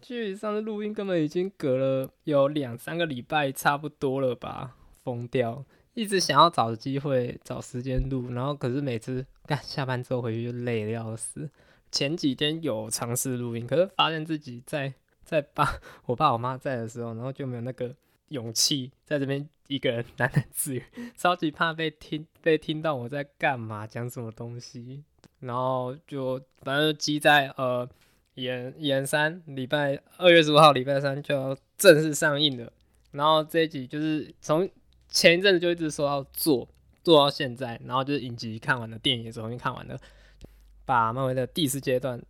距离上次录音根本已经隔了有两三个礼拜，差不多了吧？疯掉！一直想要找机会、找时间录，然后可是每次干下班之后回去就累的要死。前几天有尝试录音，可是发现自己在在爸、我爸、我妈在的时候，然后就没有那个勇气在这边一个人喃喃自语，超级怕被听被听到我在干嘛、讲什么东西，然后就反正积在呃。演演三礼拜二月十五号礼拜三就要正式上映了，然后这一集就是从前一阵子就一直说要做，做到现在，然后就是影集看完了，电影也重新看完了，把漫威的第四阶段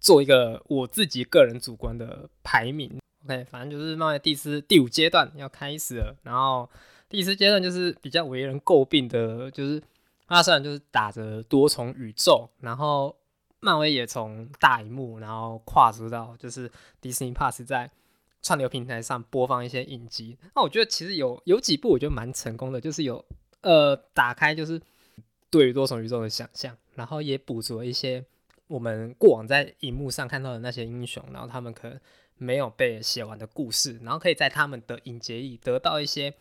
做一个我自己个人主观的排名。OK，反正就是漫威第四第五阶段要开始了，然后第四阶段就是比较为人诟病的，就是它虽然就是打着多重宇宙，然后。漫威也从大荧幕，然后跨足到就是迪士尼 Plus 在串流平台上播放一些影集。那我觉得其实有有几部我觉得蛮成功的，就是有呃打开就是对于多重宇宙的想象，然后也补足了一些我们过往在荧幕上看到的那些英雄，然后他们可能没有被写完的故事，然后可以在他们的影节里得到一些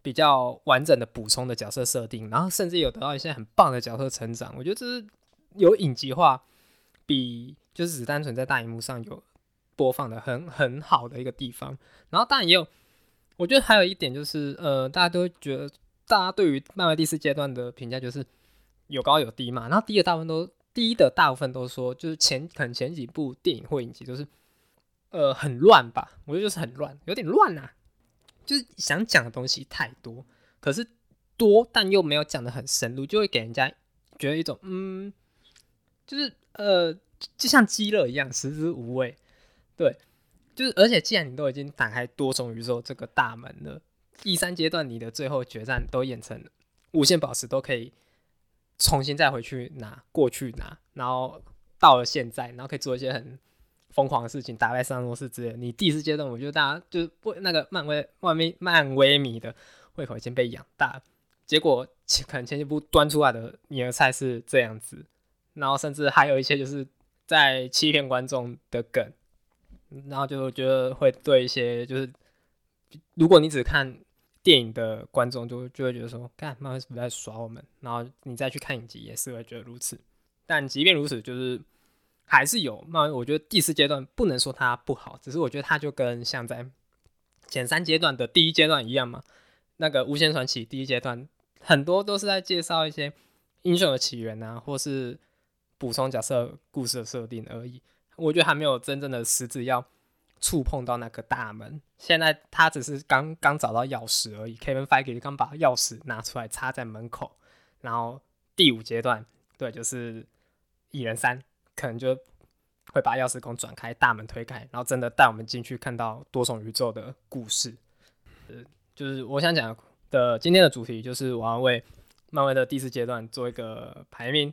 比较完整的补充的角色设定，然后甚至有得到一些很棒的角色成长。我觉得这是有影集化。比就是只单纯在大荧幕上有播放的很很好的一个地方，然后当然也有，我觉得还有一点就是，呃，大家都觉得大家对于漫威第四阶段的评价就是有高有低嘛，然后低的大部分都低的大部分都说就是前可能前几部电影或影集都是呃很乱吧，我觉得就是很乱，有点乱呐，就是想讲的东西太多，可是多但又没有讲的很深入，就会给人家觉得一种嗯，就是。呃，就像鸡肋一样，食之无味。对，就是而且既然你都已经打开多重宇宙这个大门了，第三阶段你的最后决战都演成无限宝石都可以重新再回去拿过去拿，然后到了现在，然后可以做一些很疯狂的事情，打败三诺斯之类。你第四阶段，我觉得大家就是不那个漫威漫威漫威迷的胃口已经被养大，结果可能前几部端出来的你的菜是这样子。然后甚至还有一些就是在欺骗观众的梗，然后就觉得会对一些就是，如果你只看电影的观众，就就会觉得说，看漫威是不是在耍我们？然后你再去看影集也是会觉得如此。但即便如此，就是还是有漫。我觉得第四阶段不能说它不好，只是我觉得它就跟像在前三阶段的第一阶段一样嘛。那个无限传奇第一阶段很多都是在介绍一些英雄的起源啊，或是补充角色故事的设定而已，我觉得还没有真正的实质要触碰到那个大门。现在他只是刚刚找到钥匙而已，Kevin Feige 刚把钥匙拿出来插在门口，然后第五阶段，对，就是蚁人三，可能就会把钥匙孔转开，大门推开，然后真的带我们进去看到多重宇宙的故事。呃，就是我想讲的今天的主题，就是我要为漫威的第四阶段做一个排名。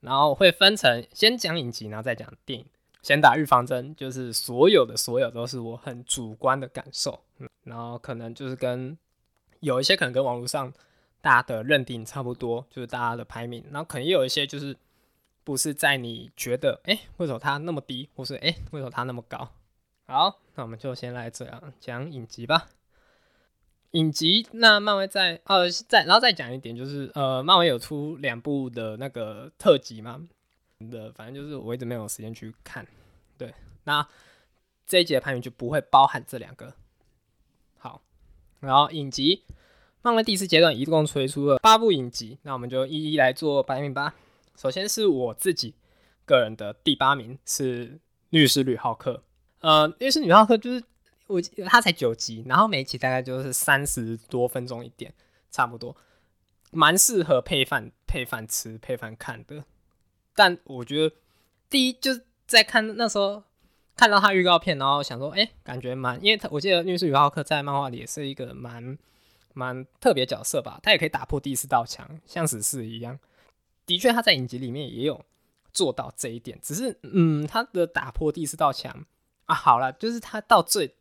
然后会分成先讲影集，然后再讲电影。先打预防针，就是所有的所有都是我很主观的感受，嗯然后可能就是跟有一些可能跟网络上大家的认定差不多，就是大家的排名。然后可能也有一些就是不是在你觉得，哎，为什么它那么低，或是哎，为什么它那么高？好，那我们就先来这样讲影集吧。影集，那漫威在呃再，然后再讲一点，就是呃，漫威有出两部的那个特辑嘛的，反正就是我一直没有时间去看。对，那这一集的排名就不会包含这两个。好，然后影集，漫威第四阶段一共推出了八部影集，那我们就一一来做排名吧。首先是我自己个人的第八名是《律师吕浩克》，呃，《律师吕浩克》就是。我它才九集，然后每一集大概就是三十多分钟一点，差不多，蛮适合配饭配饭吃配饭看的。但我觉得第一就是在看那时候看到他预告片，然后想说，哎，感觉蛮，因为他我记得律师宇浩克在漫画里也是一个蛮蛮特别角色吧，他也可以打破第四道墙，像死侍一样。的确他在影集里面也有做到这一点。只是，嗯，他的打破第四道墙啊，好了，就是他到最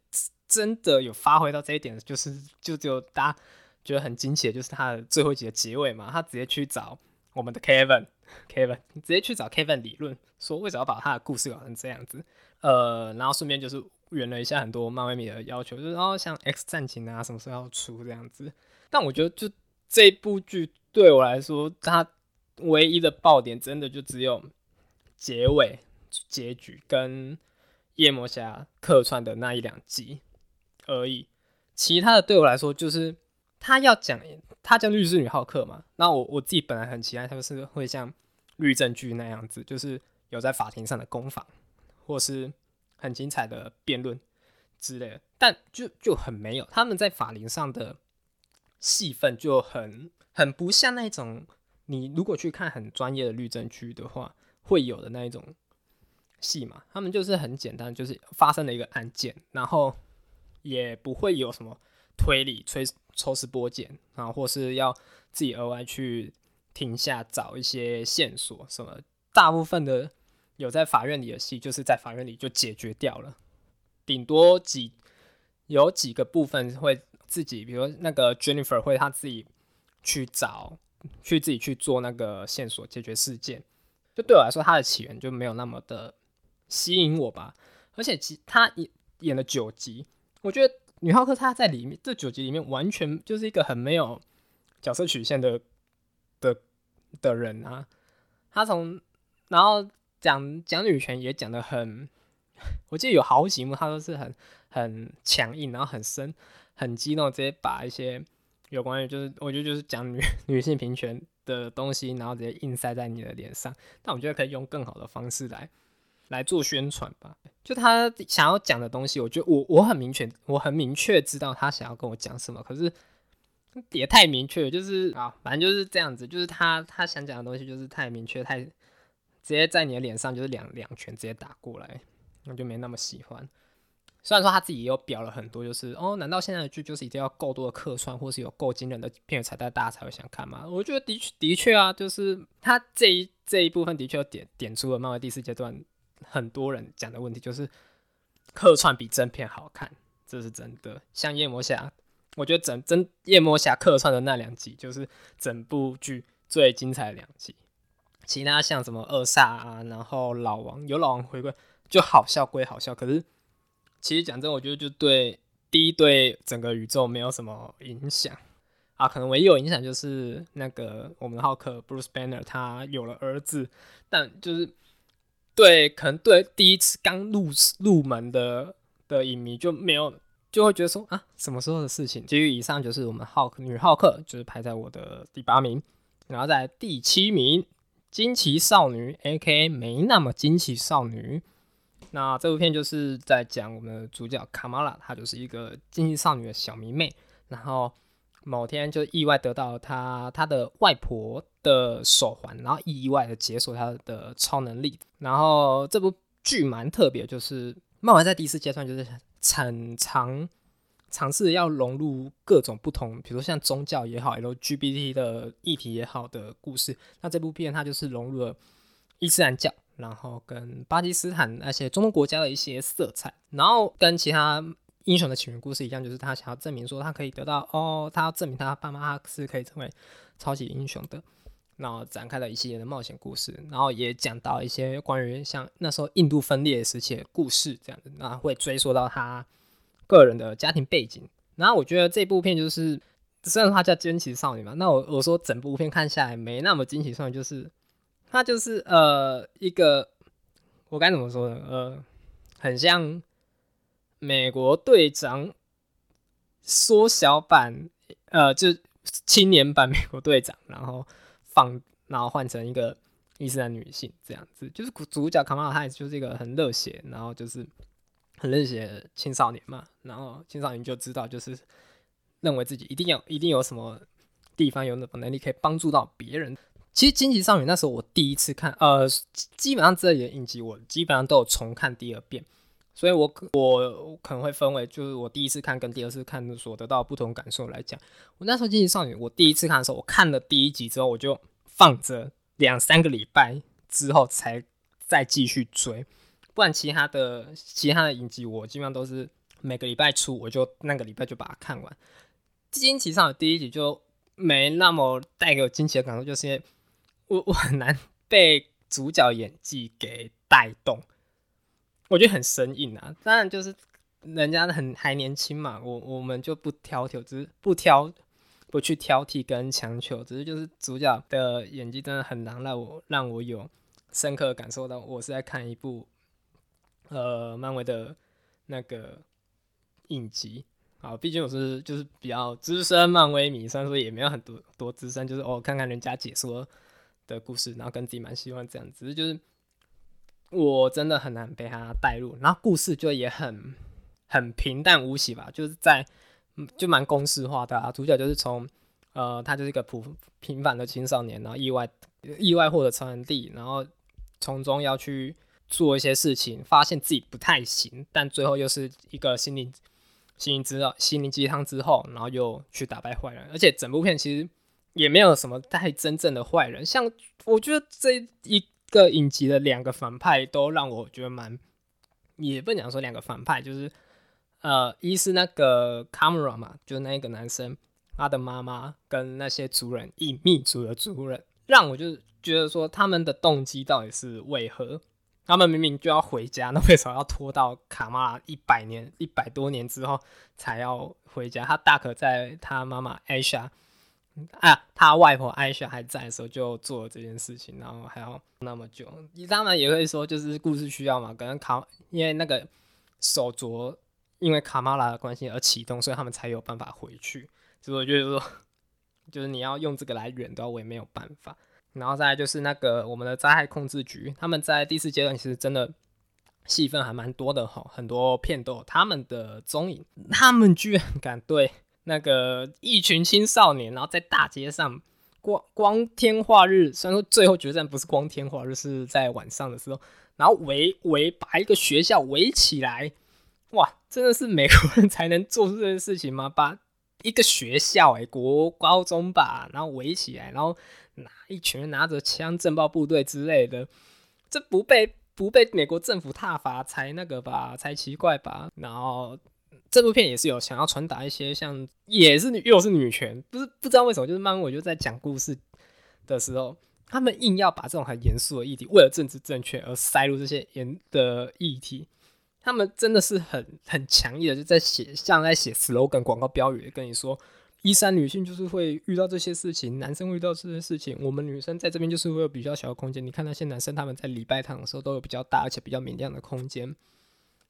真的有发挥到这一点，就是就只有大家觉得很惊奇的，就是他的最后一集的结尾嘛，他直接去找我们的 Kevin Kevin，你直接去找 Kevin 理论，说为什么要把他的故事搞成这样子，呃，然后顺便就是圆了一下很多漫威迷的要求，就是然后像 X 战警啊，什么时候要出这样子。但我觉得就这部剧对我来说，它唯一的爆点真的就只有结尾结局跟夜魔侠客串的那一两集。而已，其他的对我来说就是他要讲，他叫律师女浩克嘛。那我我自己本来很期待，他们是会像律政剧那样子，就是有在法庭上的攻防，或是很精彩的辩论之类的。但就就很没有，他们在法庭上的戏份就很很不像那种你如果去看很专业的律政剧的话会有的那一种戏嘛。他们就是很简单，就是发生了一个案件，然后。也不会有什么推理、抽抽丝剥茧啊，或是要自己额外去停下找一些线索什么。大部分的有在法院里的戏，就是在法院里就解决掉了，顶多几有几个部分会自己，比如那个 Jennifer 会他自己去找，去自己去做那个线索解决事件。就对我来说，它的起源就没有那么的吸引我吧。而且其他演演了九集。我觉得女浩克她在里面这九集里面完全就是一个很没有角色曲线的的的人啊，她从然后讲讲女权也讲的很，我记得有好几幕她都是很很强硬，然后很深很激动，直接把一些有关于就是我觉得就是讲女 女性平权的东西，然后直接硬塞在你的脸上，但我觉得可以用更好的方式来。来做宣传吧，就他想要讲的东西，我觉得我我很明确，我很明确知道他想要跟我讲什么，可是也太明确，就是啊，反正就是这样子，就是他他想讲的东西就是太明确，太直接在你的脸上就是两两拳直接打过来，我就没那么喜欢。虽然说他自己也有表了很多，就是哦，难道现在的剧就是一定要够多的客串，或是有够惊人的片尾彩蛋，大家才会想看吗？我觉得的确的确啊，就是他这一这一部分的确点点出了漫威第四阶段。很多人讲的问题就是客串比正片好看，这是真的。像夜魔侠，我觉得整真夜魔侠客串的那两集就是整部剧最精彩的两集。其他像什么二煞啊，然后老王有老王回归就好笑归好笑，可是其实讲真，我觉得就对第一对整个宇宙没有什么影响啊。可能唯一有影响就是那个我们的浩克 Bruce Banner 他有了儿子，但就是。对，可能对第一次刚入入门的的影迷就没有，就会觉得说啊，什么时候的事情？基于以上就是我们浩克女浩克，就是排在我的第八名，然后在第七名，惊奇少女 A.K.A 没那么惊奇少女。那这部片就是在讲我们的主角卡玛拉，她就是一个惊奇少女的小迷妹，然后。某天就意外得到他他的外婆的手环，然后意外的解锁他的超能力。然后这部剧蛮特别，就是漫威在第四阶段就是很尝尝试要融入各种不同，比如像宗教也好，LGBT 的议题也好的故事。那这部片它就是融入了伊斯兰教，然后跟巴基斯坦那些中东国家的一些色彩，然后跟其他。英雄的起源故事一样，就是他想要证明说他可以得到哦，他要证明他爸妈是可以成为超级英雄的，然后展开了一系列的冒险故事，然后也讲到一些关于像那时候印度分裂时期的故事这样子，那会追溯到他个人的家庭背景。然后我觉得这部片就是虽然它叫惊奇少女嘛，那我我说整部片看下来没那么惊奇少女，就是它就是呃一个我该怎么说呢？呃，很像。美国队长缩小版，呃，就青年版美国队长，然后放，然后换成一个伊斯兰女性这样子，就是主角卡马尔他也就是一个很热血，然后就是很热血的青少年嘛，然后青少年就知道就是认为自己一定要一定有什么地方有那种能力可以帮助到别人。其实《惊奇少女》那时候我第一次看，呃，基本上这里的影集我基本上都有重看第二遍。所以，我我可能会分为，就是我第一次看跟第二次看所得到不同感受来讲。我那时候《惊奇少女》，我第一次看的时候，我看了第一集之后，我就放着两三个礼拜之后才再继续追，不然其他的其他的影集我基本上都是每个礼拜出，我就那个礼拜就把它看完。惊奇上的第一集就没那么带给我惊奇的感受，就是因为我我很难被主角演技给带动，我觉得很生硬啊。当然就是人家很还年轻嘛，我我们就不挑剔，只是不挑。不去挑剔跟强求，只是就是主角的演技真的很难让我让我有深刻感受到，我是在看一部呃漫威的那个影集啊。毕竟我是就是比较资深漫威迷，虽然说也没有很多多资深，就是哦看看人家解说的故事，然后跟自己蛮喜欢这样子。就是我真的很难被他带入，然后故事就也很很平淡无奇吧，就是在。就蛮公式化的啊，主角就是从，呃，他就是一个普平凡的青少年，然后意外意外获得超能力，然后从中要去做一些事情，发现自己不太行，但最后又是一个心灵心灵之心灵鸡汤之后，然后又去打败坏人，而且整部片其实也没有什么太真正的坏人，像我觉得这一个影集的两个反派都让我觉得蛮，也不讲说两个反派就是。呃，一是那个 camera 嘛，就那一个男生，他的妈妈跟那些族人，隐秘族的族人，让我就是觉得说他们的动机到底是为何？他们明明就要回家，那为什么要拖到卡玛拉一百年、一百多年之后才要回家？他大可在他妈妈艾莎啊，他外婆艾莎还在的时候就做了这件事情，然后还要那么久。你当然也会说，就是故事需要嘛，可能卡因为那个手镯。因为卡玛拉的关系而启动，所以他们才有办法回去。所以我觉得说，就是你要用这个来远的，我也没有办法。然后再就是那个我们的灾害控制局，他们在第四阶段其实真的戏份还蛮多的哈，很多片都有他们的踪影。他们居然敢对那个一群青少年，然后在大街上光光天化日，虽然说最后决战不是光天化日，是在晚上的时候，然后围围把一个学校围起来。哇，真的是美国人才能做出这件事情吗？把一个学校，哎，国高中吧，然后围起来，然后拿一群人拿着枪，震爆部队之类的，这不被不被美国政府挞伐才那个吧，才奇怪吧？然后这部片也是有想要传达一些像，也是女又是女权，不是不知道为什么，就是漫威就在讲故事的时候，他们硬要把这种很严肃的议题，为了政治正确而塞入这些严的议题。他们真的是很很强硬的，就在写像在写 slogan 广告标语，跟你说，一三女性就是会遇到这些事情，男生会遇到这些事情，我们女生在这边就是会有比较小的空间。你看那些男生，他们在礼拜堂的时候都有比较大而且比较明亮的空间。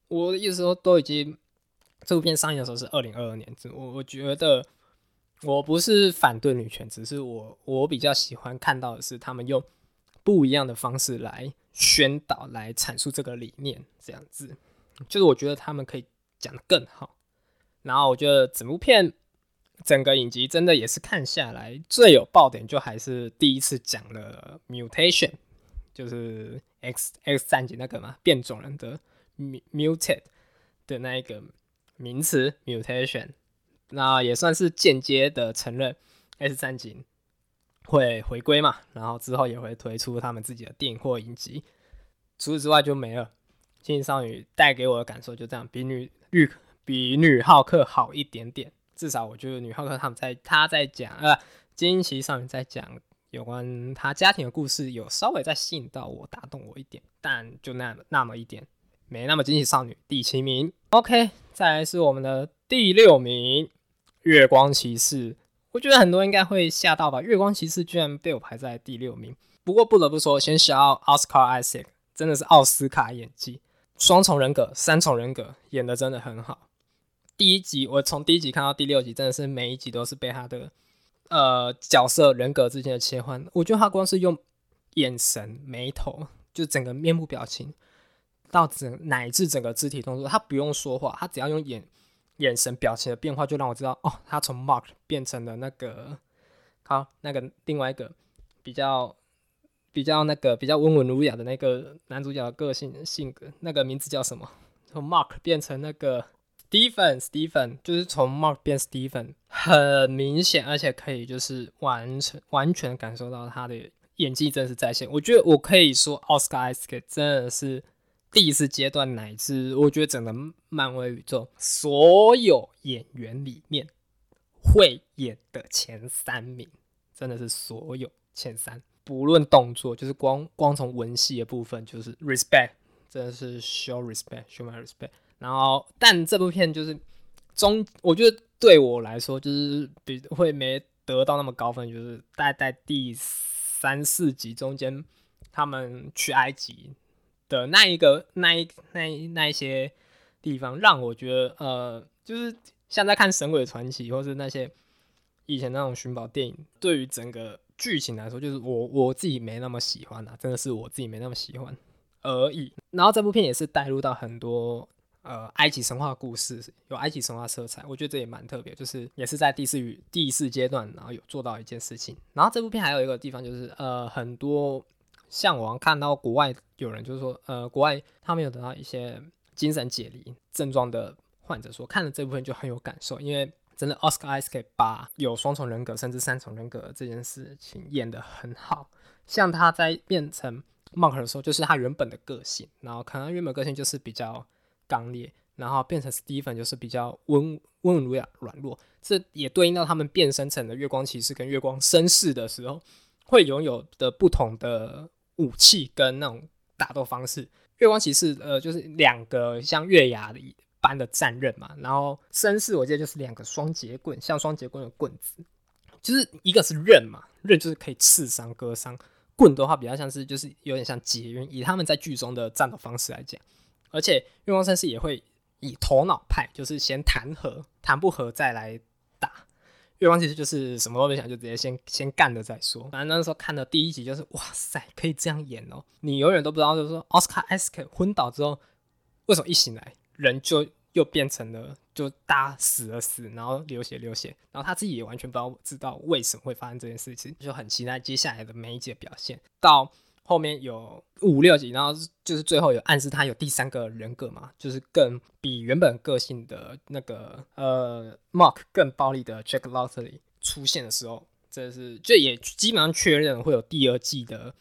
我的意思说，都已经这部片上映的时候是二零二二年，我我觉得我不是反对女权，只是我我比较喜欢看到的是他们用不一样的方式来宣导、来阐述这个理念，这样子。就是我觉得他们可以讲的更好，然后我觉得整部片整个影集真的也是看下来最有爆点，就还是第一次讲了 mutation，就是 X X 战警那个嘛，变种人的 muted 的那一个名词 mutation，那也算是间接的承认 S 战警会回归嘛，然后之后也会推出他们自己的电影或影集，除此之外就没了。金少女带给我的感受就这样，比女绿比女浩克好一点点，至少我觉得女浩克他们在他在讲呃惊奇少女在讲有关他家庭的故事，有稍微在吸引到我，打动我一点，但就那那么一点，没那么惊奇少女第七名。OK，再来是我们的第六名月光骑士，我觉得很多应该会吓到吧，月光骑士居然被我排在第六名。不过不得不说，先小奥斯卡艾塞克真的是奥斯卡演技。双重人格、三重人格演的真的很好。第一集我从第一集看到第六集，真的是每一集都是被他的呃角色人格之间的切换。我觉得他光是用眼神、眉头，就整个面部表情，到整乃至整个肢体动作，他不用说话，他只要用眼眼神表情的变化，就让我知道哦，他从 Mark 变成了那个好那个另外一个比较。比较那个比较温文儒雅的那个男主角的个性性格，那个名字叫什么？从 Mark 变成那个 Stephen，Stephen 就是从 Mark 变 Stephen，很明显，而且可以就是完全完全感受到他的演技真的是在线。我觉得我可以说，奥斯卡·艾斯克真的是第一次阶段乃至我觉得整个漫威宇宙所有演员里面会演的前三名，真的是所有前三，不论动作，就是光光从文戏的部分，就是 respect，真的是 show respect，show my respect。然后，但这部片就是中，我觉得对我来说就是比会没得到那么高分，就是大概在第三四集中间，他们去埃及的那一个那一那那一些地方，让我觉得呃，就是像在看《神鬼传奇》或是那些以前那种寻宝电影，对于整个剧情来说，就是我我自己没那么喜欢啊，真的是我自己没那么喜欢而已。然后这部片也是带入到很多。呃，埃及神话故事有埃及神话色彩，我觉得这也蛮特别，就是也是在第四语第四阶段，然后有做到一件事情。然后这部片还有一个地方就是，呃，很多像我看到国外有人就是说，呃，国外他们有得到一些精神解离症状的患者说，看了这部分就很有感受，因为真的奥斯卡艾斯克把有双重人格甚至三重人格这件事情演得很好，像他在变成 Monk 的时候，就是他原本的个性，然后可能原本个性就是比较。刚烈，然后变成 Stephen 就是比较温温文儒雅、软弱，这也对应到他们变身成的月光骑士跟月光绅士的时候，会拥有的不同的武器跟那种打斗方式。月光骑士呃就是两个像月牙一般的战刃嘛，然后绅士我记得就是两个双节棍，像双节棍的棍子，就是一个是刃嘛，刃就是可以刺伤、割伤，棍的话比较像是就是有点像结缘，以他们在剧中的战斗方式来讲。而且月光绅士也会以头脑派，就是先谈和，谈不和再来。月光其实就是什么都没想，就直接先先干了再说。反正那时候看的第一集就是，哇塞，可以这样演哦！你永远都不知道，就是说奥斯卡艾斯克昏倒之后，为什么一醒来人就又变成了，就大家死了死，然后流血流血，然后他自己也完全不知道知道为什么会发生这件事情，就很期待接下来的每一集的表现。到后面有五六集，然后就是最后有暗示他有第三个人格嘛，就是更比原本个性的那个呃 Mark 更暴力的 Jack Lottery 出现的时候，这是这也基本上确认会有第二季的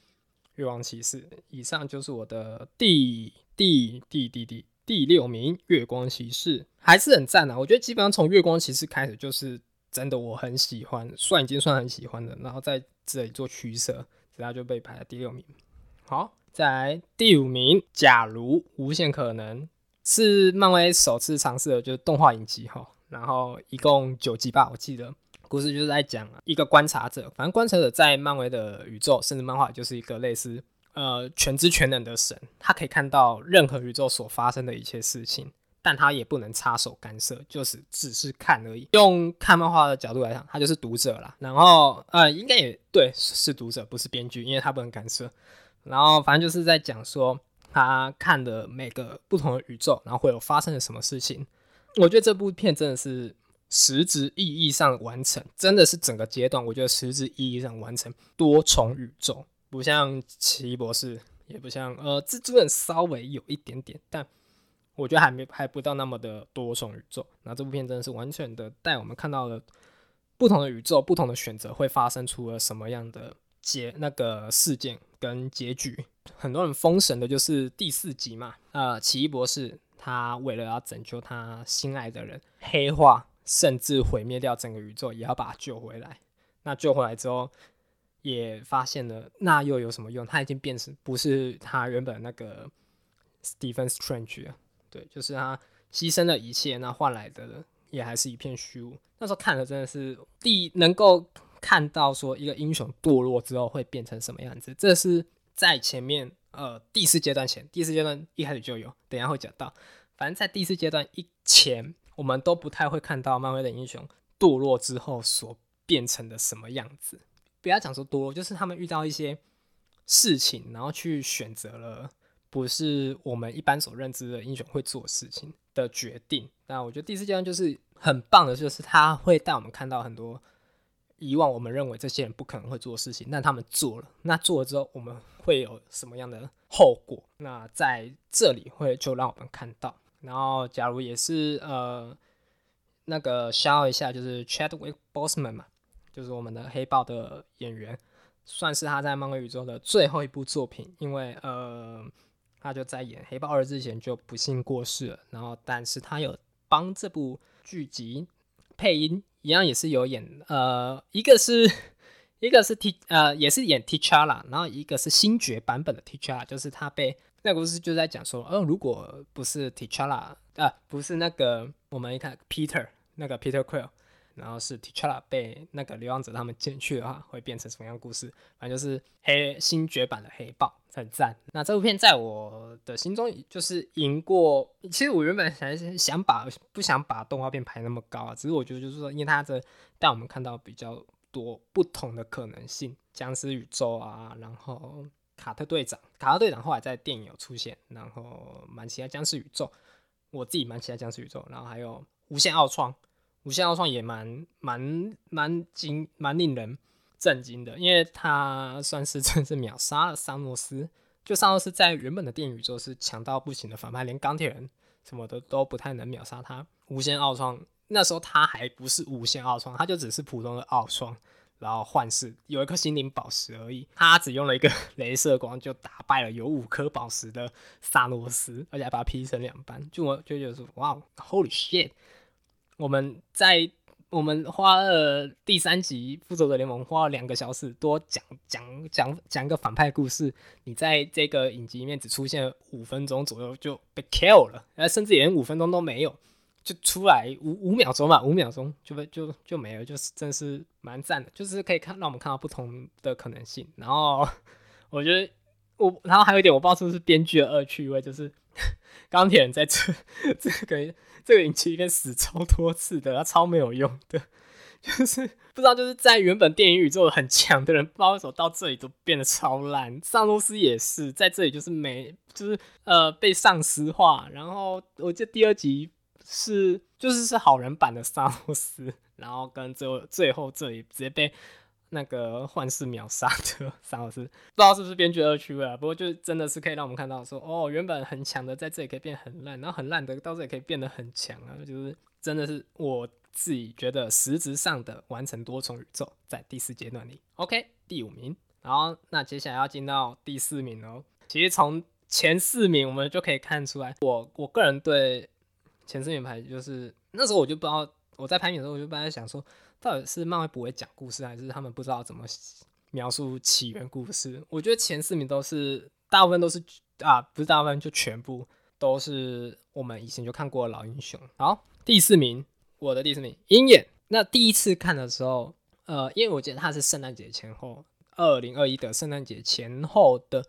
月光骑士。以上就是我的第第第第第第六名月光骑士，还是很赞啊！我觉得基本上从月光骑士开始就是真的我很喜欢，算已经算很喜欢的，然后在这里做取舍。然后就被排在第六名。好，再来第五名。假如无限可能是漫威首次尝试的，就是动画影集哈。然后一共九集吧，我记得故事就是在讲一个观察者，反正观察者在漫威的宇宙，甚至漫画就是一个类似呃全知全能的神，他可以看到任何宇宙所发生的一切事情。但他也不能插手干涉，就是只是看而已。用看漫画的角度来讲，他就是读者啦。然后，呃，应该也对，是读者，不是编剧，因为他不能干涉。然后，反正就是在讲说他看的每个不同的宇宙，然后会有发生了什么事情。我觉得这部片真的是实质意义上完成，真的是整个阶段，我觉得实质意义上完成多重宇宙，不像奇异博士，也不像呃蜘蛛人，稍微有一点点，但。我觉得还没还不到那么的多重宇宙，那这部片真的是完全的带我们看到了不同的宇宙、不同的选择会发生出了什么样的结那个事件跟结局。很多人封神的就是第四集嘛，呃，奇异博士他为了要拯救他心爱的人，黑化甚至毁灭掉整个宇宙，也要把他救回来。那救回来之后，也发现了那又有什么用？他已经变成不是他原本那个 Stephen Strange 了。对，就是他牺牲了一切，那换来的也还是一片虚无。那时候看的真的是第能够看到说一个英雄堕落之后会变成什么样子，这是在前面呃第四阶段前，第四阶段一开始就有，等下会讲到。反正在第四阶段以前，我们都不太会看到漫威的英雄堕落之后所变成的什么样子。不要讲说堕落，就是他们遇到一些事情，然后去选择了。不是我们一般所认知的英雄会做事情的决定。那我觉得第四阶段就是很棒的，就是他会带我们看到很多以往我们认为这些人不可能会做的事情，但他们做了。那做了之后，我们会有什么样的后果？那在这里会就让我们看到。然后，假如也是呃那个消一下，就是 Chadwick Boseman 嘛，就是我们的黑豹的演员。算是他在漫威宇宙的最后一部作品，因为呃，他就在演黑豹二之前就不幸过世了。然后，但是他有帮这部剧集配音，一样也是有演呃，一个是一个是 T 呃，也是演 T'Challa，然后一个是星爵版本的 T'Challa，就是他被那个故事就在讲说，哦，如果不是 T'Challa 啊，不是那个我们一看 Peter 那个 Peter Quill。然后是 T'Challa 被那个流浪者他们捡去的话，会变成什么样故事？反正就是黑新绝版的黑豹，很赞。那这部片在我的心中就是赢过。其实我原本还是想把不想把动画片排那么高啊，只是我觉得就是说，因为它这带我们看到比较多不同的可能性，僵尸宇宙啊，然后卡特队长，卡特队长后来在电影有出现，然后蛮期待僵尸宇宙，我自己蛮期待僵尸宇宙，然后还有无限奥创。无限奥创也蛮蛮蛮惊蛮令人震惊的，因为他算是 真是秒杀了萨诺斯。就萨诺斯在原本的电影宇宙是强到不行的反派，连钢铁人什么的都不太能秒杀他。无限奥创那时候他还不是无限奥创，他就只是普通的奥创，然后幻视有一颗心灵宝石而已。他只用了一个 镭射光就打败了有五颗宝石的萨诺斯，而且还把他劈成两半。就我就觉得说，哇，Holy shit！我们在我们花了第三集《复仇者联盟》花了两个小时多讲讲讲讲个反派故事，你在这个影集里面只出现五分钟左右就被 kill 了，呃，甚至连五分钟都没有，就出来五五秒钟吧，五秒钟就被就就没了，就是真是蛮赞的，就是可以看让我们看到不同的可能性。然后 我觉得我，然后还有一点我不知道是不是编剧的恶趣味，就是 钢铁人在这 这个。这个影集里面死超多次的，他超没有用的，就是不知道就是在原本电影宇宙很强的人，不知道为什么到这里都变得超烂。萨诺斯也是在这里就是没，就是呃被丧尸化。然后我记得第二集是就是是好人版的萨诺斯，然后跟最后最后这里直接被。那个幻视秒杀的 三老师，不知道是不是编剧二区啊？不过就真的是可以让我们看到说，哦，原本很强的在这里可以变很烂，然后很烂的到这里可以变得很强啊！就是真的是我自己觉得实质上的完成多重宇宙，在第四阶段里，OK，第五名。然后那接下来要进到第四名哦。其实从前四名我们就可以看出来，我我个人对前四名排就是那时候我就不知道我在排名的时候我就本来想说。到底是漫威不会讲故事，还是他们不知道怎么描述起源故事？我觉得前四名都是大部分都是啊，不是大部分就全部都是我们以前就看过的老英雄。好，第四名，我的第四名，鹰眼。那第一次看的时候，呃，因为我记得它是圣诞节前后，二零二一的圣诞节前后的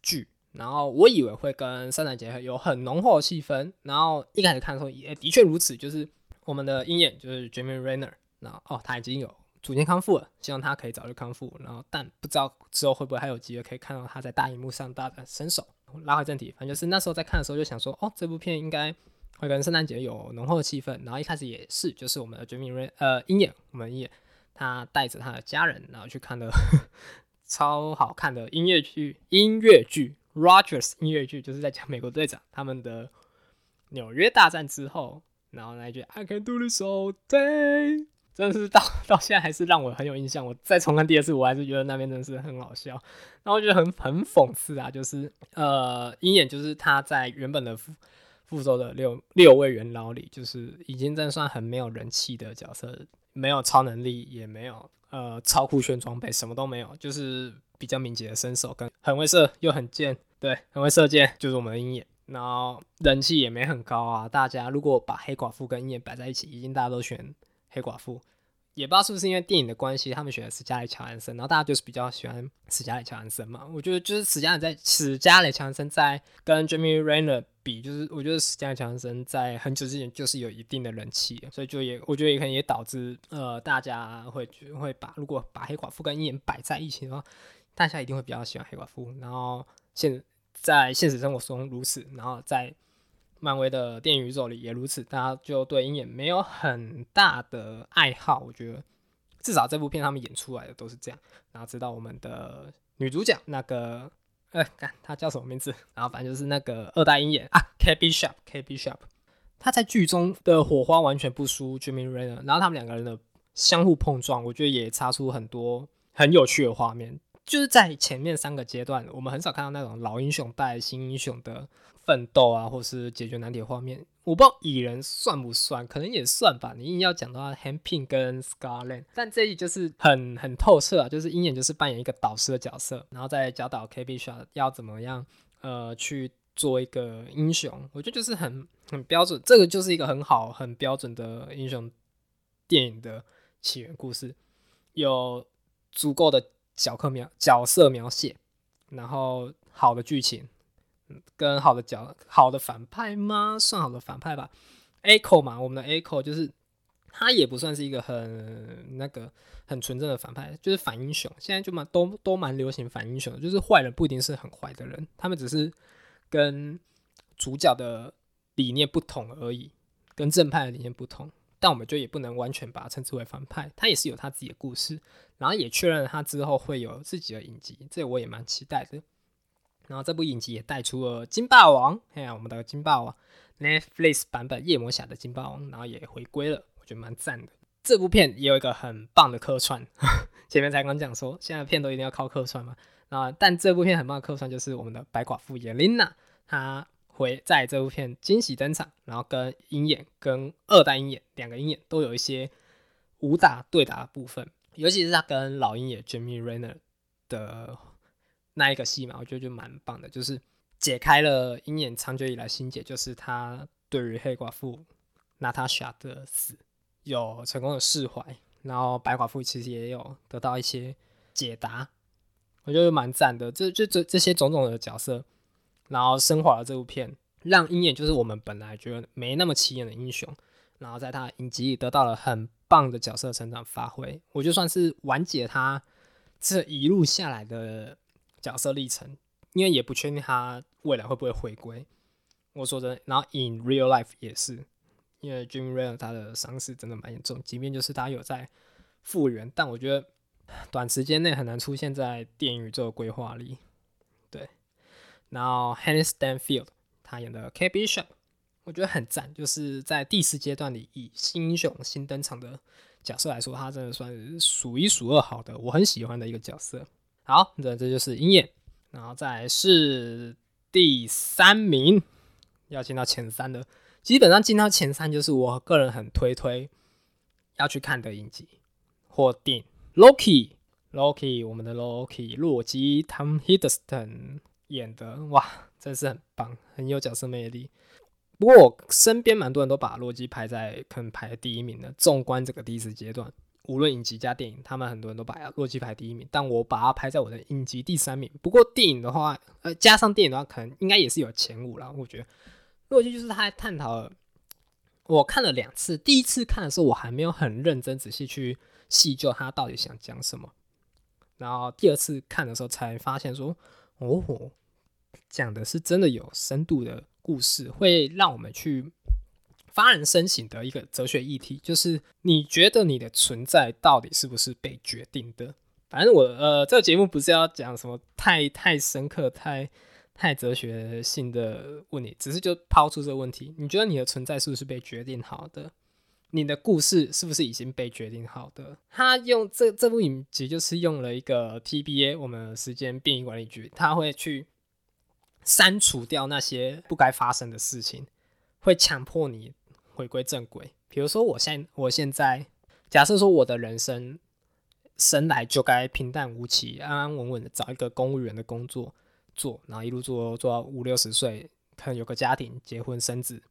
剧，然后我以为会跟圣诞节有很浓厚的气氛，然后一开始看的时候也的确如此，就是我们的鹰眼就是 Jamie Renner。那哦，他已经有逐渐康复了，希望他可以早日康复。然后，但不知道之后会不会还有机会可以看到他在大荧幕上大展身手。拉回正题，反正就是那时候在看的时候就想说，哦，这部片应该会跟圣诞节有浓厚的气氛。然后一开始也是，就是我们的绝命瑞呃鹰眼，我们鹰眼他带着他的家人，然后去看的 超好看的音乐剧，音乐剧 Rogers 音乐剧，就是在讲美国队长他们的纽约大战之后，然后那一句 I can do this all day。真的是到 到现在还是让我很有印象。我再重看第二次，我还是觉得那边真的是很好笑。然后觉得很很讽刺啊，就是呃，鹰眼就是他在原本的复复仇的六六位元老里，就是已经真算很没有人气的角色，没有超能力，也没有呃超酷炫装备，什么都没有，就是比较敏捷的身手，跟很会射又很贱，对，很会射箭，就是我们的鹰眼。然后人气也没很高啊。大家如果把黑寡妇跟鹰眼摆在一起，已经大家都选。黑寡妇也不知道是不是因为电影的关系，他们选的是加里乔安森，然后大家就是比较喜欢史嘉里乔安森嘛。我觉得就是史嘉里在史嘉里乔安森在跟 Jamie Rayner 比，就是我觉得史嘉里乔安森在很久之前就是有一定的人气，所以就也我觉得也可能也导致呃大家会会把如果把黑寡妇跟鹰眼摆在一起的话，大家一定会比较喜欢黑寡妇。然后现在现实生活中如此，然后在。漫威的电影宇宙里也如此，大家就对鹰眼没有很大的爱好。我觉得至少这部片他们演出来的都是这样。然后知道我们的女主角那个，哎，看她叫什么名字？然后反正就是那个二代鹰眼啊，K B Sharp，K B Sharp。他在剧中的火花完全不输 Jimmy Renner，然后他们两个人的相互碰撞，我觉得也擦出很多很有趣的画面。就是在前面三个阶段，我们很少看到那种老英雄带新英雄的奋斗啊，或是解决难题的画面。我不知道蚁人算不算，可能也算吧。你硬要讲的话 h a m p i n g 跟 Scarlet，但这一就是很很透彻啊，就是鹰眼就是扮演一个导师的角色，然后再教导 KB Shot 要怎么样呃去做一个英雄。我觉得就是很很标准，这个就是一个很好很标准的英雄电影的起源故事，有足够的角色描角色描写，然后好的剧情。跟好的角好的反派吗？算好的反派吧。Echo 嘛，我们的 Echo 就是他也不算是一个很那个很纯正的反派，就是反英雄。现在就蛮都都蛮流行反英雄，就是坏人不一定是很坏的人，他们只是跟主角的理念不同而已，跟正派的理念不同。但我们就也不能完全把它称之为反派，他也是有他自己的故事，然后也确认了他之后会有自己的影集，这我也蛮期待的。然后这部影集也带出了金霸王，哎呀，我们的金霸王 Netflix 版本夜魔侠的金霸王，然后也回归了，我觉得蛮赞的。这部片也有一个很棒的客串，前面才刚讲说，现在片都一定要靠客串嘛。啊，但这部片很棒的客串就是我们的白寡妇 Yelena，她会在这部片惊喜登场，然后跟鹰眼跟二代鹰眼两个鹰眼都有一些武打对打的部分，尤其是他跟老鹰眼 Jamie Renner 的。那一个戏嘛，我觉得就蛮棒的，就是解开了鹰眼长久以来心结，就是他对于黑寡妇娜塔莎的死有成功的释怀，然后白寡妇其实也有得到一些解答，我觉得蛮赞的。这这这这些种种的角色，然后升华了这部片，让鹰眼就是我们本来觉得没那么起眼的英雄，然后在他影集里得到了很棒的角色成长发挥，我就算是完结他这一路下来的。角色历程，因为也不确定他未来会不会回归。我说真的，然后 in real life 也是，因为 Jim Ray 他的伤势真的蛮严重，即便就是他有在复原，但我觉得短时间内很难出现在电影宇宙的规划里。对，然后 Henry Stanfield 他演的 K Bishop，我觉得很赞，就是在第四阶段里以新英雄新登场的角色来说，他真的算是数一数二好的，我很喜欢的一个角色。好，那这就是鹰眼，然后再是第三名，要进到前三的，基本上进到前三就是我个人很推推要去看的影集或电影。Loki，Loki，我们的 Loki，洛基，Tom Hiddleston 演的，哇，真是很棒，很有角色魅力。不过我身边蛮多人都把洛基排在可能排第一名的，纵观这个第一次阶段。无论影集加电影，他们很多人都把洛基排第一名，但我把它排在我的影集第三名。不过电影的话，呃，加上电影的话，可能应该也是有前五了。我觉得洛基就是他探讨了，我看了两次，第一次看的时候我还没有很认真仔细去细究他到底想讲什么，然后第二次看的时候才发现说，哦，讲的是真的有深度的故事，会让我们去。发人深省的一个哲学议题，就是你觉得你的存在到底是不是被决定的？反正我呃，这个节目不是要讲什么太太深刻、太太哲学性的问题，只是就抛出这个问题：你觉得你的存在是不是被决定好的？你的故事是不是已经被决定好的？他用这这部影集就是用了一个 TBA，我们时间变异管理局，他会去删除掉那些不该发生的事情，会强迫你。回归正轨，比如说，我现我现在假设说，我的人生生来就该平淡无奇、安安稳稳的找一个公务员的工作做，然后一路做做到五六十岁，可能有个家庭，结婚生子，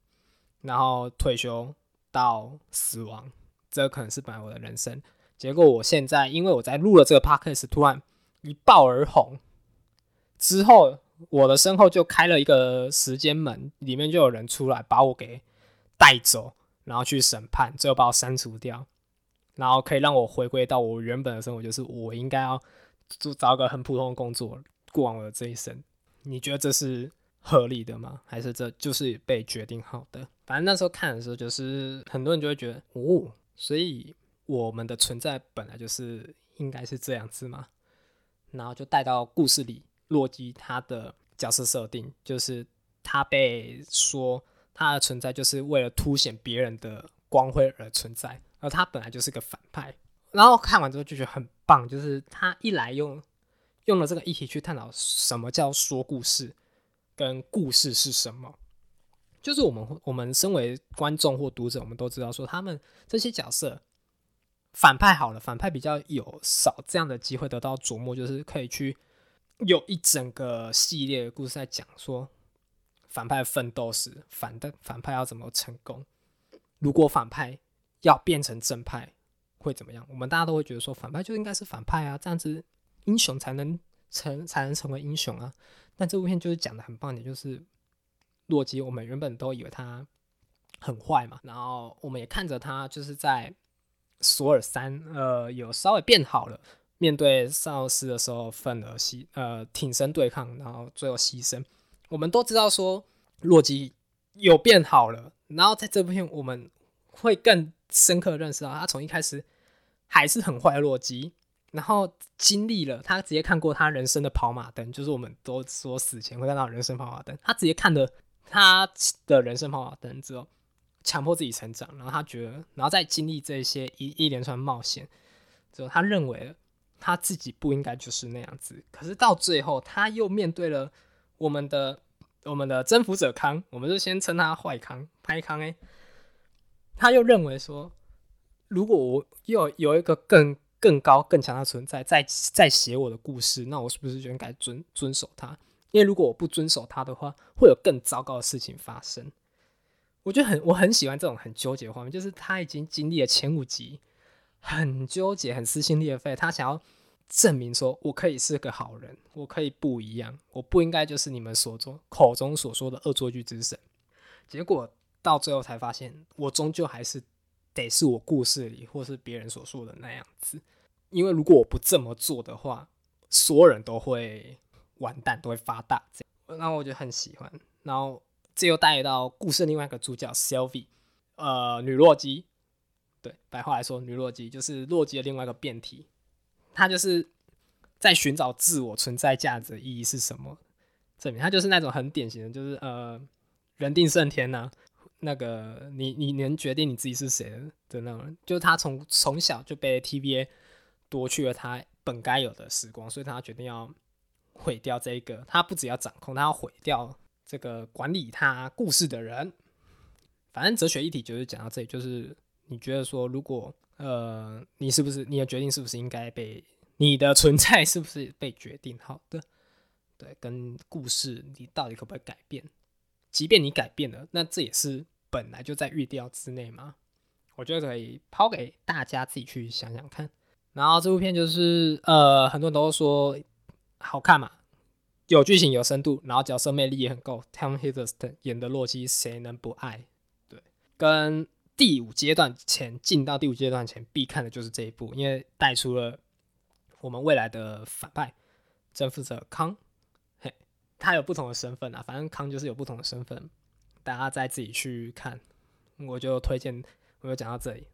然后退休到死亡，这可能是本来我的人生。结果我现在因为我在录了这个 podcast，突然一爆而红，之后我的身后就开了一个时间门，里面就有人出来把我给。带走，然后去审判，最后把我删除掉，然后可以让我回归到我原本的生活，就是我应该要做找个很普通的工作，过完我的这一生。你觉得这是合理的吗？还是这就是被决定好的？反正那时候看的时候，就是很多人就会觉得，哦，所以我们的存在本来就是应该是这样子嘛。然后就带到故事里，洛基他的角色设定就是他被说。他的存在就是为了凸显别人的光辉而存在，而他本来就是个反派。然后看完之后就觉得很棒，就是他一来用用了这个议题去探讨什么叫说故事，跟故事是什么。就是我们我们身为观众或读者，我们都知道说他们这些角色反派好了，反派比较有少这样的机会得到琢磨，就是可以去有一整个系列的故事在讲说反派奋斗时，反的反派要怎么成功。如果反派要变成正派，会怎么样？我们大家都会觉得说反派就应该是反派啊，这样子英雄才能成才能成为英雄啊。但这部片就是讲的很棒点，就是。洛基，我们原本都以为他很坏嘛，然后我们也看着他就是在索尔三，呃，有稍微变好了。面对丧尸的时候，奋而牺，呃，挺身对抗，然后最后牺牲。我们都知道说洛基有变好了，然后在这部片我们会更深刻认识到，他从一开始还是很坏的洛基，然后经历了他直接看过他人生的跑马灯，就是我们都说死前会看到人生跑马灯，他直接看的。他的人生跑马灯之后，强迫自己成长，然后他觉得，然后再经历这些一一连串冒险之后，他认为他自己不应该就是那样子。可是到最后，他又面对了我们的我们的征服者康，我们就先称他坏康拍康诶，他又认为说，如果我又有一个更更高更强的存在在在写我的故事，那我是不是就应该遵遵守他？因为如果我不遵守他的话，会有更糟糕的事情发生。我觉得很，我很喜欢这种很纠结的画面，就是他已经经历了前五集，很纠结，很撕心裂肺，他想要证明说，我可以是个好人，我可以不一样，我不应该就是你们所中口中所说的恶作剧之神。结果到最后才发现，我终究还是得是我故事里或是别人所说的那样子。因为如果我不这么做的话，所有人都会。完蛋都会发大，然后我就很喜欢。然后这又带到故事另外一个主角 Sylvie，呃，女洛基。对，白话来说，女洛基就是洛基的另外一个变体。他就是在寻找自我存在价值的意义是什么？证明他就是那种很典型的，就是呃，人定胜天呐。那个你你能决定你自己是谁的那种人，就是他从从小就被 TVA 夺去了他本该有的时光，所以他决定要。毁掉这一个，他不只要掌控，他要毁掉这个管理他故事的人。反正哲学议题就是讲到这里，就是你觉得说，如果呃，你是不是你的决定是不是应该被你的存在是不是被决定好的？对，跟故事你到底可不可以改变？即便你改变了，那这也是本来就在预料之内吗？我觉得可以抛给大家自己去想想看。然后这部片就是呃，很多人都说。好看嘛？有剧情有深度，然后角色魅力也很够。Tom Hiddleston 演的洛基，谁能不爱？对，跟第五阶段前进到第五阶段前必看的就是这一部，因为带出了我们未来的反派征服者康。嘿，他有不同的身份啊，反正康就是有不同的身份，大家再自己去看。我就推荐，我就讲到这里。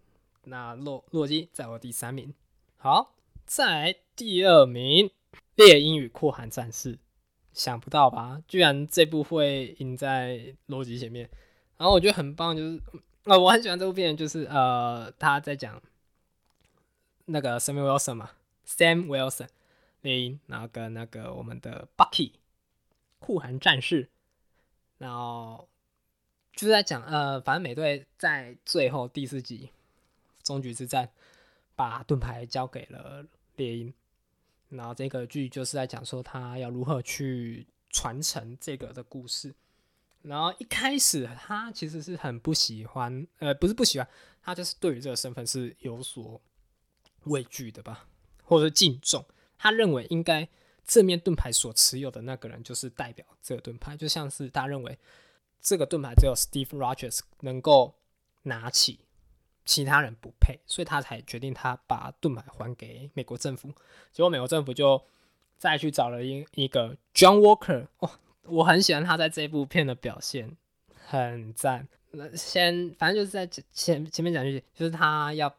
那洛洛基在我第三名，好，在第二名。猎鹰与酷寒战士，想不到吧？居然这部会赢在洛基前面。然后我觉得很棒，就是呃，我很喜欢这部片，就是呃，他在讲那个 Sam Wilson 嘛，Sam Wilson 猎鹰，然后跟那个我们的 Bucky 酷寒战士，然后就是在讲呃，反正美队在最后第四集终局之战，把盾牌交给了猎鹰。然后这个剧就是在讲说他要如何去传承这个的故事。然后一开始他其实是很不喜欢，呃，不是不喜欢，他就是对于这个身份是有所畏惧的吧，或者敬重。他认为应该正面盾牌所持有的那个人就是代表这个盾牌，就像是他认为这个盾牌只有 Steve Rogers 能够拿起。其他人不配，所以他才决定他把盾牌还给美国政府。结果美国政府就再去找了一一个 John Walker，哇，我很喜欢他在这部片的表现，很赞。那先反正就是在前前面讲句，就是他要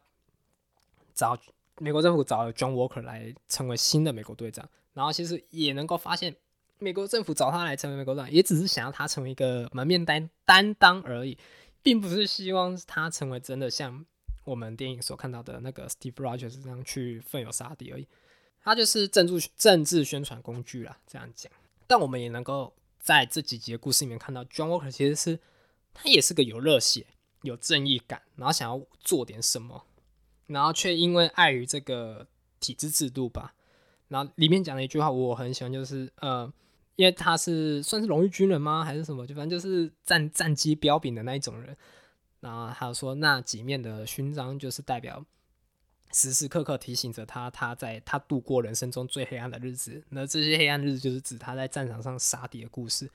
找美国政府找 John Walker 来成为新的美国队长，然后其实也能够发现，美国政府找他来成为美国队长，也只是想要他成为一个门面担担当而已。并不是希望他成为真的像我们电影所看到的那个 Steve Rogers 这样去奋勇杀敌而已。他就是政治政治宣传工具啦，这样讲。但我们也能够在这几集的故事里面看到，John Walker 其实是他也是个有热血、有正义感，然后想要做点什么，然后却因为碍于这个体制制度吧。然后里面讲了一句话，我很喜欢，就是呃，因为他是算是荣誉军人吗，还是什么？就反正就是战战机标炳的那一种人。然后他说，那几面的勋章就是代表。时时刻刻提醒着他，他在他度过人生中最黑暗的日子。那这些黑暗日子就是指他在战场上杀敌的故事。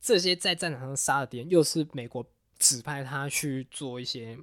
这些在战场上杀的敌人，又是美国指派他去做一些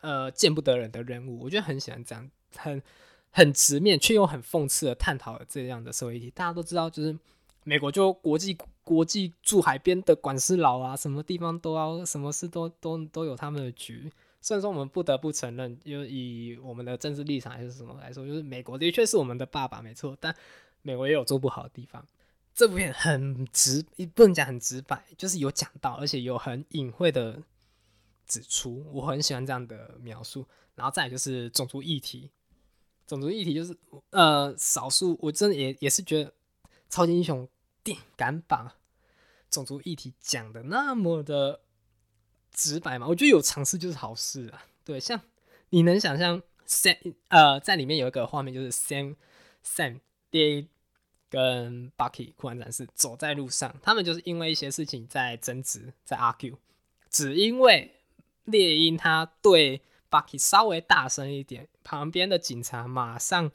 呃见不得人的任务。我觉得很喜欢这样，很很直面却又很讽刺的探讨这样的社会议题。大家都知道，就是美国就国际国际驻海边的管事佬啊，什么地方都要，什么事都都都有他们的局。虽然说我们不得不承认，就以我们的政治立场还是什么来说，就是美国的确是我们的爸爸，没错。但美国也有做不好的地方。这部片很直，不能讲很直白，就是有讲到，而且有很隐晦的指出。我很喜欢这样的描述。然后再就是种族议题，种族议题就是呃，少数，我真的也也是觉得超级英雄电敢把种族议题讲的那么的。直白嘛，我觉得有尝试就是好事啊。对，像你能想象，Sam 呃，在里面有一个画面，就是 Sam Sam 猎鹰跟 Bucky 酷玩战士走在路上，他们就是因为一些事情在争执，在 argue，只因为猎鹰他对 Bucky 稍微大声一点，旁边的警察马上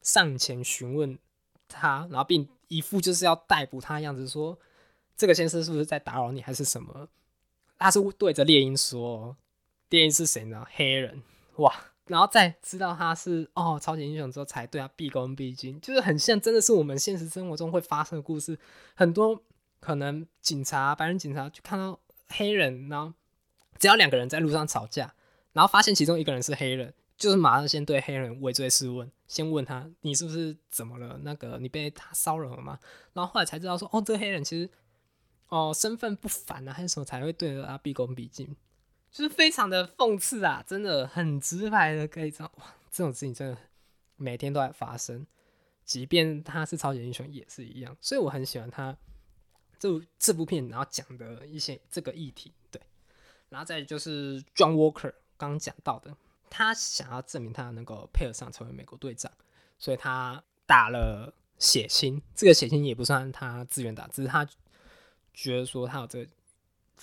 上前询问他，然后并一副就是要逮捕他的样子，说这个先生是不是在打扰你，还是什么？他是对着猎鹰说：“猎鹰是谁呢？黑人哇！然后再知道他是哦超级英雄之后，才对他毕恭毕敬，就是很像真的是我们现实生活中会发生的故事。很多可能警察白人警察就看到黑人，然后只要两个人在路上吵架，然后发现其中一个人是黑人，就是马上先对黑人畏罪试问，先问他你是不是怎么了？那个你被他骚扰了吗？然后后来才知道说哦，这个黑人其实。”哦，身份不凡啊，还是什么才会对他毕恭毕敬？就是非常的讽刺啊，真的很直白的可以知道，哇，这种事情真的每天都在发生，即便他是超级英雄也是一样。所以我很喜欢他这这部片，然后讲的一些这个议题，对。然后再就是 John Walker 刚讲到的，他想要证明他能够配合上成为美国队长，所以他打了血清。这个血清也不算他自愿打，只是他。觉得说他有这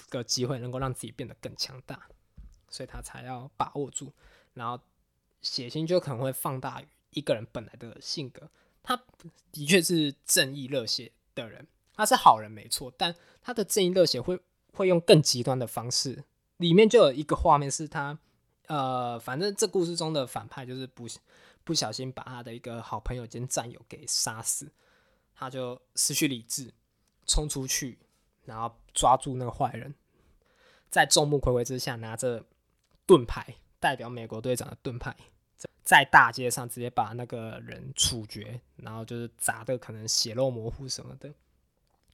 个机会能够让自己变得更强大，所以他才要把握住。然后血腥就可能会放大于一个人本来的性格。他的确是正义热血的人，他是好人没错，但他的正义热血会会用更极端的方式。里面就有一个画面是他，呃，反正这故事中的反派就是不不小心把他的一个好朋友兼战友给杀死，他就失去理智，冲出去。然后抓住那个坏人，在众目睽睽之下，拿着盾牌，代表美国队长的盾牌，在大街上直接把那个人处决，然后就是砸的可能血肉模糊什么的。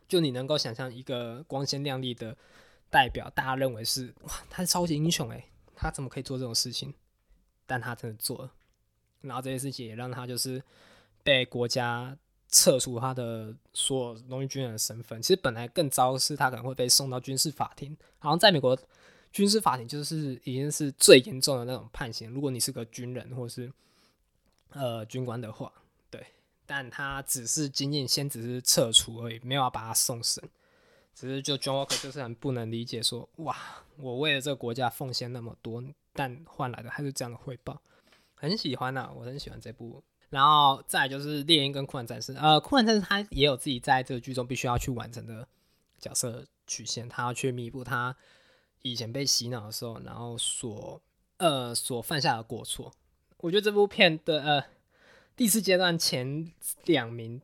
就你能够想象一个光鲜亮丽的代表，大家认为是哇，他是超级英雄诶，他怎么可以做这种事情？但他真的做了，然后这些事情也让他就是被国家。撤除他的所有荣誉军人的身份，其实本来更糟的是，他可能会被送到军事法庭。好像在美国，军事法庭就是已经是最严重的那种判刑。如果你是个军人或是呃军官的话，对，但他只是仅仅先只是撤除而已，没有要把他送审。只是就 John Walker 就是很不能理解，说哇，我为了这个国家奉献那么多，但换来的还是这样的回报。很喜欢呐，我很喜欢这部。然后再就是猎鹰跟酷玩战士，呃，酷玩战士他也有自己在这个剧中必须要去完成的角色曲线，他要去弥补他以前被洗脑的时候，然后所呃所犯下的过错。我觉得这部片的呃第四阶段前两名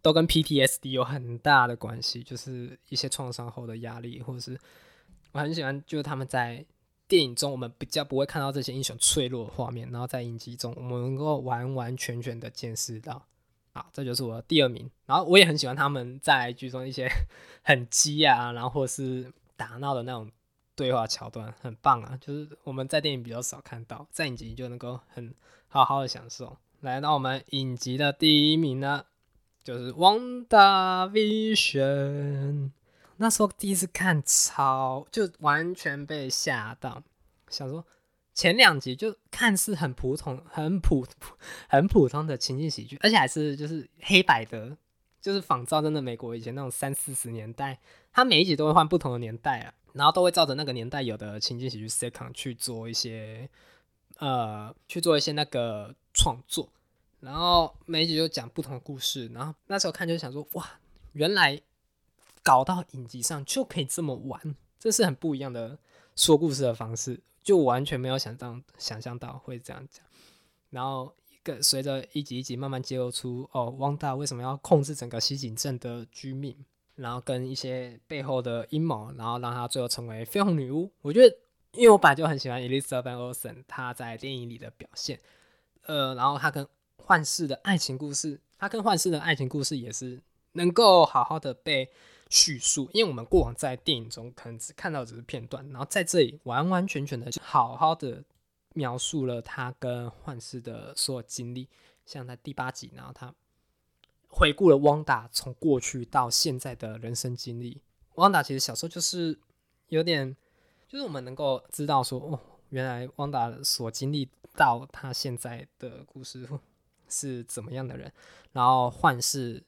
都跟 PTSD 有很大的关系，就是一些创伤后的压力，或者是我很喜欢就是他们在。电影中我们比较不会看到这些英雄脆弱的画面，然后在影集中我们能够完完全全的见识到。好，这就是我的第二名。然后我也很喜欢他们在剧中一些 很激啊，然后或是打闹的那种对话桥段，很棒啊！就是我们在电影比较少看到，在影集就能够很好好的享受。来到我们影集的第一名呢，就是《汪达 Vision》。那时候第一次看，超就完全被吓到，想说前两集就看似很普通、很普、很普通的情景喜剧，而且还是就是黑白的，就是仿照真的美国以前那种三四十年代，它每一集都会换不同的年代啊，然后都会照着那个年代有的情景喜剧 second 去做一些呃去做一些那个创作，然后每一集就讲不同的故事，然后那时候看就想说哇，原来。搞到影集上就可以这么玩，这是很不一样的说故事的方式，就完全没有想到想象到会这样讲。然后一个随着一集一集慢慢揭露出哦，汪大为什么要控制整个西井镇的居民，然后跟一些背后的阴谋，然后让他最后成为绯红女巫。我觉得，因为我本来就很喜欢 Elizabeth Olsen 她在电影里的表现，呃，然后她跟幻视的爱情故事，她跟幻视的爱情故事也是能够好好的被。叙述，因为我们过往在电影中可能只看到只是片段，然后在这里完完全全的好好的描述了他跟幻视的所有经历，像在第八集，然后他回顾了汪达从过去到现在的人生经历。汪达其实小时候就是有点，就是我们能够知道说，哦，原来汪达所经历到他现在的故事 是怎么样的人，然后幻视。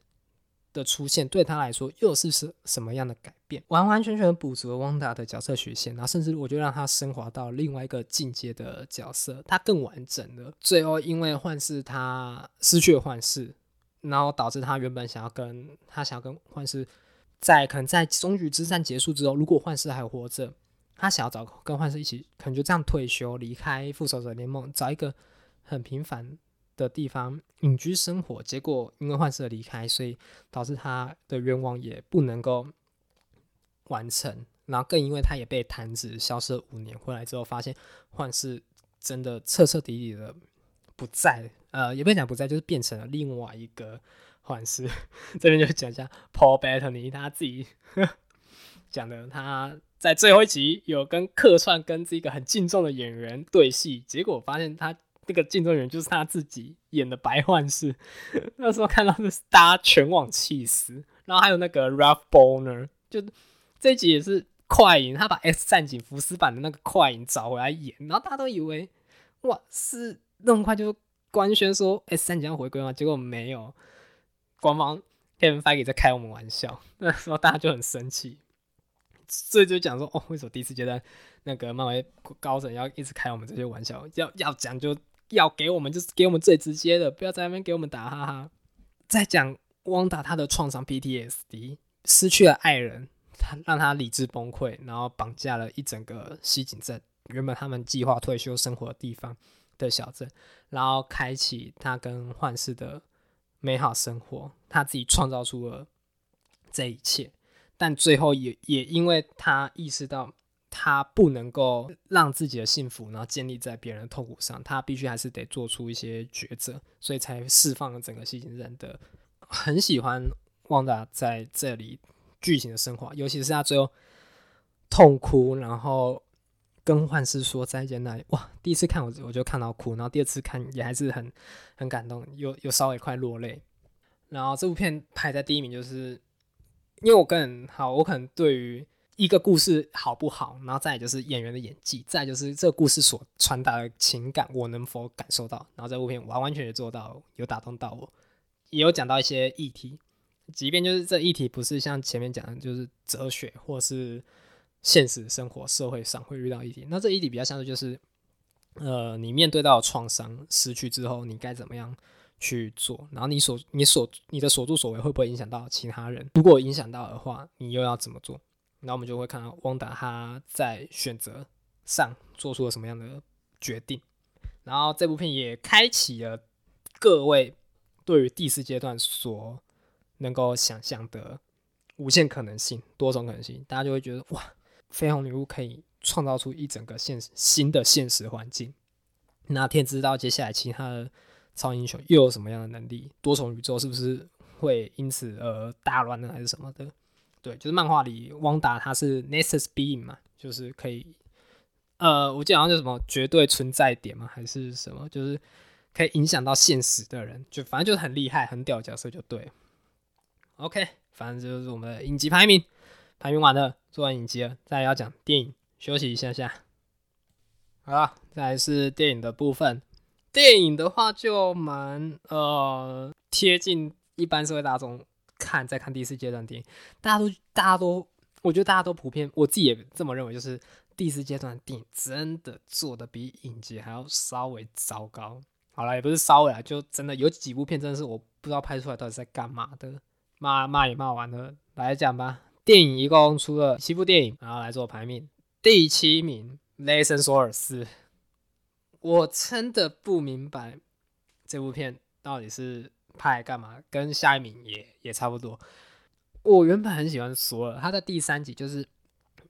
的出现对他来说又是什什么样的改变？完完全全的补足了汪达的角色曲线，然后甚至我就让他升华到另外一个境界的角色，他更完整了。最后因为幻视他失去了幻视，然后导致他原本想要跟他想要跟幻视在可能在终局之战结束之后，如果幻视还活着，他想要找跟幻视一起，可能就这样退休离开复仇者联盟，找一个很平凡。的地方隐居生活，结果因为幻视离开，所以导致他的愿望也不能够完成。然后更因为他也被弹指消失五年，回来之后发现幻视真的彻彻底底的不在，呃，也不讲不在，就是变成了另外一个幻视。这边就讲一下 Paul Bettany 他自己 讲的，他在最后一集有跟客串跟这个很敬重的演员对戏，结果发现他。那个竞争人就是他自己演的白幻视，那时候看到是大家全网气死。然后还有那个 Ralph Boner，就这集也是快影，他把 S 战警福斯版的那个快影找回来演，然后大家都以为哇是那么快就官宣说 S 战警要回归吗？结果没有，官方 Kevin Feige 在开我们玩笑，那时候大家就很生气，所以就讲说哦，为什么第一次阶段那个漫威高层要一直开我们这些玩笑，要要讲就。要给我们就是给我们最直接的，不要在那边给我们打哈哈。在讲汪达他的创伤 PTSD，失去了爱人，他让他理智崩溃，然后绑架了一整个西井镇，原本他们计划退休生活的地方的小镇，然后开启他跟幻视的美好生活，他自己创造出了这一切，但最后也也因为他意识到。他不能够让自己的幸福，然后建立在别人的痛苦上，他必须还是得做出一些抉择，所以才释放了整个西井人的。很喜欢旺达在这里剧情的升华，尤其是他最后痛哭，然后跟幻视说再见那里，哇！第一次看我我就看到哭，然后第二次看也还是很很感动，有有稍微快落泪。然后这部片排在第一名，就是因为我更好，我可能对于。一个故事好不好，然后再就是演员的演技，再就是这个故事所传达的情感，我能否感受到？然后这部片完完全全做到，有打动到我，也有讲到一些议题，即便就是这议题不是像前面讲的，就是哲学或是现实生活社会上会遇到议题，那这议题比较像是就是，呃，你面对到创伤失去之后，你该怎么样去做？然后你所你所你的所作所为会不会影响到其他人？如果影响到的话，你又要怎么做？那我们就会看到汪达他在选择上做出了什么样的决定，然后这部片也开启了各位对于第四阶段所能够想象的无限可能性、多种可能性，大家就会觉得哇，绯红女巫可以创造出一整个现新的现实环境。那天知道接下来其他的超英雄又有什么样的能力？多重宇宙是不是会因此而大乱呢？还是什么的？对，就是漫画里汪达他是 Nexus Being 嘛，就是可以，呃，我记得好像叫什么绝对存在点嘛，还是什么，就是可以影响到现实的人，就反正就是很厉害、很屌角色就对。OK，反正就是我们的影集排名，排名完了，做完影集了，再要讲电影，休息一下下。好了，再来是电影的部分。电影的话就蛮呃贴近一般社会大众看，再看第四阶段电影，大家都大家都，我觉得大家都普遍，我自己也这么认为，就是第四阶段电影真的做的比影集还要稍微糟糕。好了，也不是稍微啊，就真的有几部片真的是我不知道拍出来到底在干嘛的。骂骂也骂完了，来讲吧。电影一共出了七部电影，然后来做排名。第七名《雷神索尔斯》，我真的不明白这部片到底是派干嘛，跟下一名也也差不多。我原本很喜欢索尔，他在第三集就是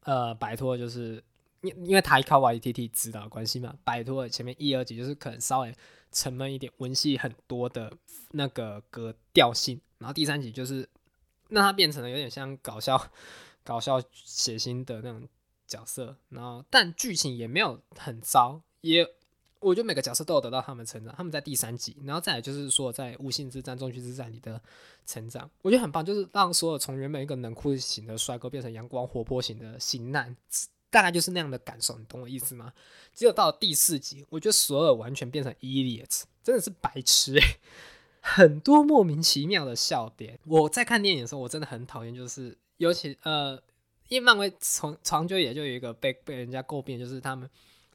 呃摆脱，就是因因为他靠 YTT 指导关系嘛，摆脱了前面一二集就是可能稍微沉闷一点、文戏很多的那个格调性。然后第三集就是让他变成了有点像搞笑、搞笑血腥的那种角色，然后但剧情也没有很糟，也我觉得每个角色都有得到他们成长。他们在第三集，然后再来就是说在无性之战、终局之战里的成长，我觉得很棒，就是让所有从原本一个冷酷型的帅哥变成阳光活泼型的型男，大概就是那样的感受，你懂我意思吗？只有到了第四集，我觉得所有完全变成 idiot，真的是白痴。很多莫名其妙的笑点。我在看电影的时候，我真的很讨厌，就是尤其呃，因为漫威从长久也就有一个被被人家诟病，就是他们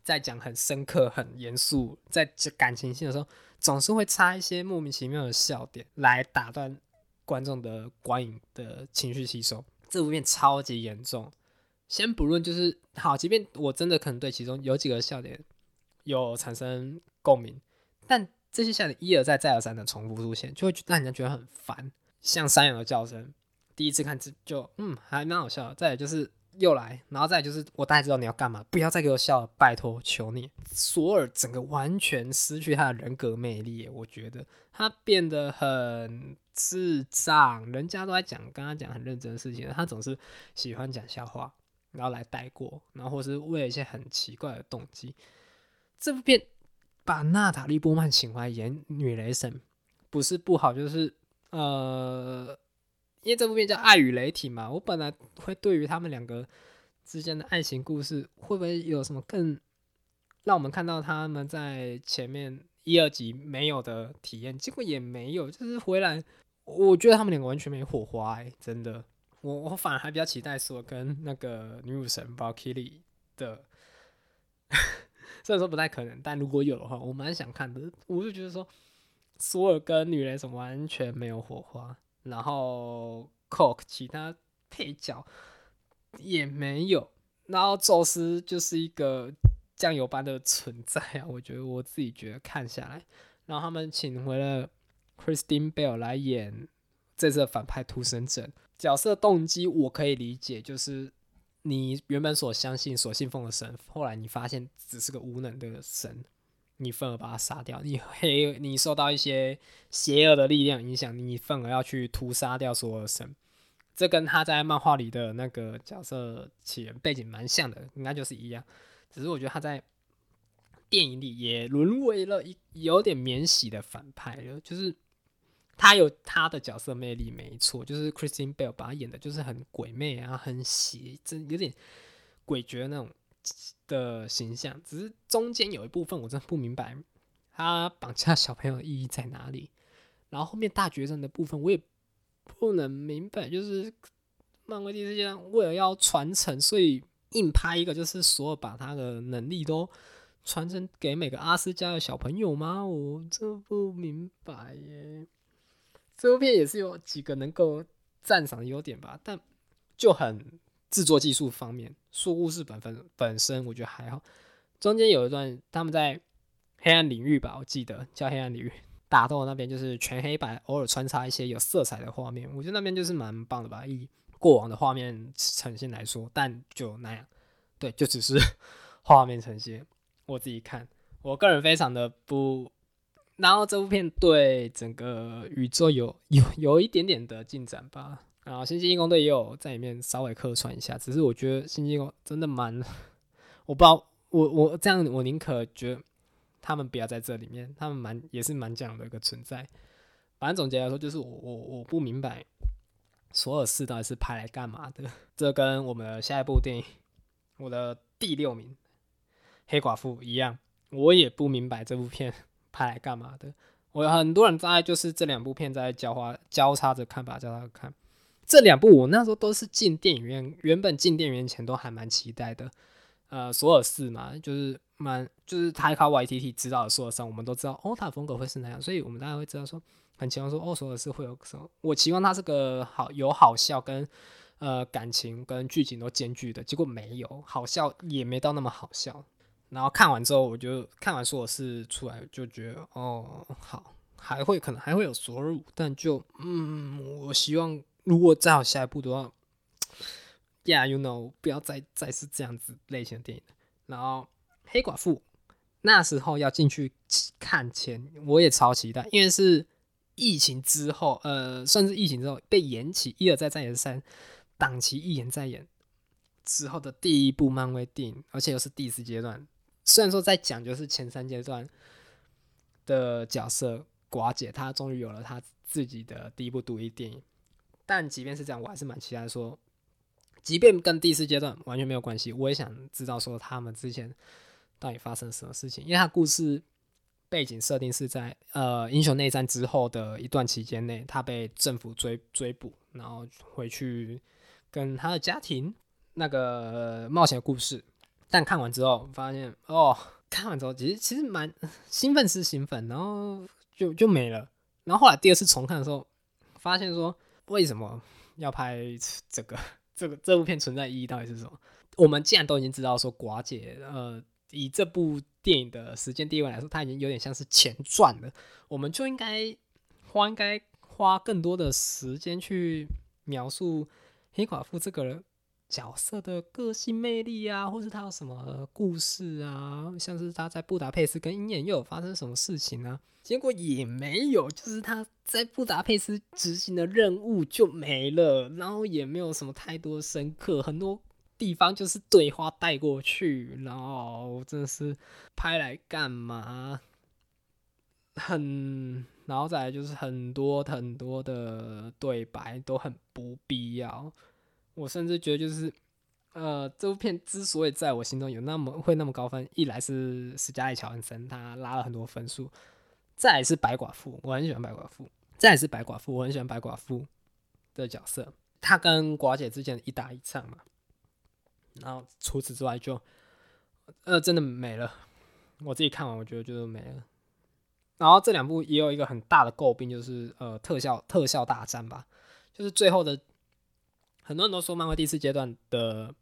在讲很深刻、很严肃，在讲感情线的时候，总是会插一些莫名其妙的笑点来打断观众的观影的情绪吸收。这部片超级严重。先不论就是好，即便我真的可能对其中有几个笑点有产生共鸣，但。这些笑点一而再、再而三的重复出现，就会让人家觉得很烦。像山羊的叫声，第一次看就嗯还蛮好笑。再来就是又来，然后再就是我大概知道你要干嘛，不要再给我笑了，拜托求你。索尔整个完全失去他的人格魅力，我觉得他变得很智障。人家都在讲跟他讲很认真的事情，他总是喜欢讲笑话，然后来带过，然后或是为了一些很奇怪的动机。这部片。把娜塔莉波曼请回来演女雷神，不是不好，就是呃，因为这部片叫《爱与雷霆》嘛，我本来会对于他们两个之间的爱情故事，会不会有什么更让我们看到他们在前面一二集没有的体验？结果也没有，就是回来，我觉得他们两个完全没火花，哎，真的，我我反而还比较期待说跟那个女武神 v a l k y r i 的。虽然说不太可能，但如果有的话，我蛮想看的。我就觉得说，索尔跟女雷神完全没有火花，然后 Coke 其他配角也没有，然后宙斯就是一个酱油般的存在啊！我觉得我自己觉得看下来，然后他们请回了 Christine Bell 来演这次反派屠神者，角色动机我可以理解，就是。你原本所相信、所信奉的神，后来你发现只是个无能的神，你愤而把他杀掉。你黑，你受到一些邪恶的力量影响，你愤而要去屠杀掉所有神。这跟他在漫画里的那个角色起源背景蛮像的，应该就是一样。只是我觉得他在电影里也沦为了一有点免洗的反派了，就是。他有他的角色魅力，没错，就是 Christine Bell 把他演的，就是很鬼魅啊，很邪，真有点诡谲那种的形象。只是中间有一部分我真的不明白，他绑架小朋友的意义在哪里。然后后面大决战的部分我也不能明白，就是漫威第四阶为了要传承，所以硬拍一个，就是所有把他的能力都传承给每个阿斯加的小朋友吗？我这不明白耶。这部片也是有几个能够赞赏的优点吧，但就很制作技术方面，说故事本分本身我觉得还好。中间有一段他们在黑暗领域吧，我记得叫黑暗领域 打斗那边，就是全黑白，偶尔穿插一些有色彩的画面，我觉得那边就是蛮棒的吧。以过往的画面呈现来说，但就那样，对，就只是 画面呈现。我自己看，我个人非常的不。然后这部片对整个宇宙有有有一点点的进展吧。然后星际义工队也有在里面稍微客串一下，只是我觉得星际义工真的蛮，我不知道我我这样我宁可觉得他们不要在这里面，他们蛮也是蛮讲的一个存在。反正总结来说，就是我我我不明白索尔斯到底是拍来干嘛的。这跟我们的下一部电影，我的第六名《黑寡妇》一样，我也不明白这部片 拍来干嘛的。我有很多人在就是这两部片在交花交叉着看吧，交叉着看。这两部我那时候都是进电影院，原本进电影院前都还蛮期待的。呃，索尔四嘛，就是蛮就是他靠 YTT 知道的索尔三，我们都知道哦，他的风格会是那样，所以我们大家会知道说，很期望说哦，索尔四会有什么？我期望他是个好有好笑跟呃感情跟剧情都兼具的，结果没有，好笑也没到那么好笑。然后看完之后，我就看完索尔四出来就觉得哦，好，还会可能还会有索尔五，但就嗯，我希望如果再有下一部的话。Yeah，you know，不要再再是这样子类型的电影。然后黑寡妇那时候要进去看前，我也超期待，因为是疫情之后，呃，算是疫情之后被延期，一而再再而三，档期一延再延之后的第一部漫威电影，而且又是第四阶段。虽然说在讲就是前三阶段的角色寡姐，她终于有了她自己的第一部独立电影，但即便是这样，我还是蛮期待说。即便跟第四阶段完全没有关系，我也想知道说他们之前到底发生什么事情，因为他故事背景设定是在呃英雄内战之后的一段期间内，他被政府追追捕，然后回去跟他的家庭那个冒险故事。但看完之后发现，哦，看完之后其实其实蛮兴奋是兴奋，然后就就没了。然后后来第二次重看的时候，发现说为什么要拍这个？这个这部片存在意义到底是什么？我们既然都已经知道说寡姐，呃，以这部电影的时间地位来说，它已经有点像是前传了，我们就应该花应该花更多的时间去描述黑寡妇这个人角色的个性魅力啊，或是他有什么故事啊，像是他在布达佩斯跟鹰眼又有发生什么事情呢？结果也没有，就是他在布达佩斯执行的任务就没了，然后也没有什么太多深刻，很多地方就是对话带过去，然后真的是拍来干嘛？很，然后再来就是很多很多的对白都很不必要。我甚至觉得，就是呃，这部片之所以在我心中有那么会那么高分，一来是史嘉丽·乔恩森，他拉了很多分数；再是白寡妇，我很喜欢白寡妇；再是白寡妇，我很喜欢白寡妇的角色，他跟寡姐之间一打一唱嘛。然后除此之外，就呃，真的没了。我自己看完，我觉得就没了。然后这两部也有一个很大的诟病，就是呃，特效特效大战吧，就是最后的。很多人都说漫威第四阶段的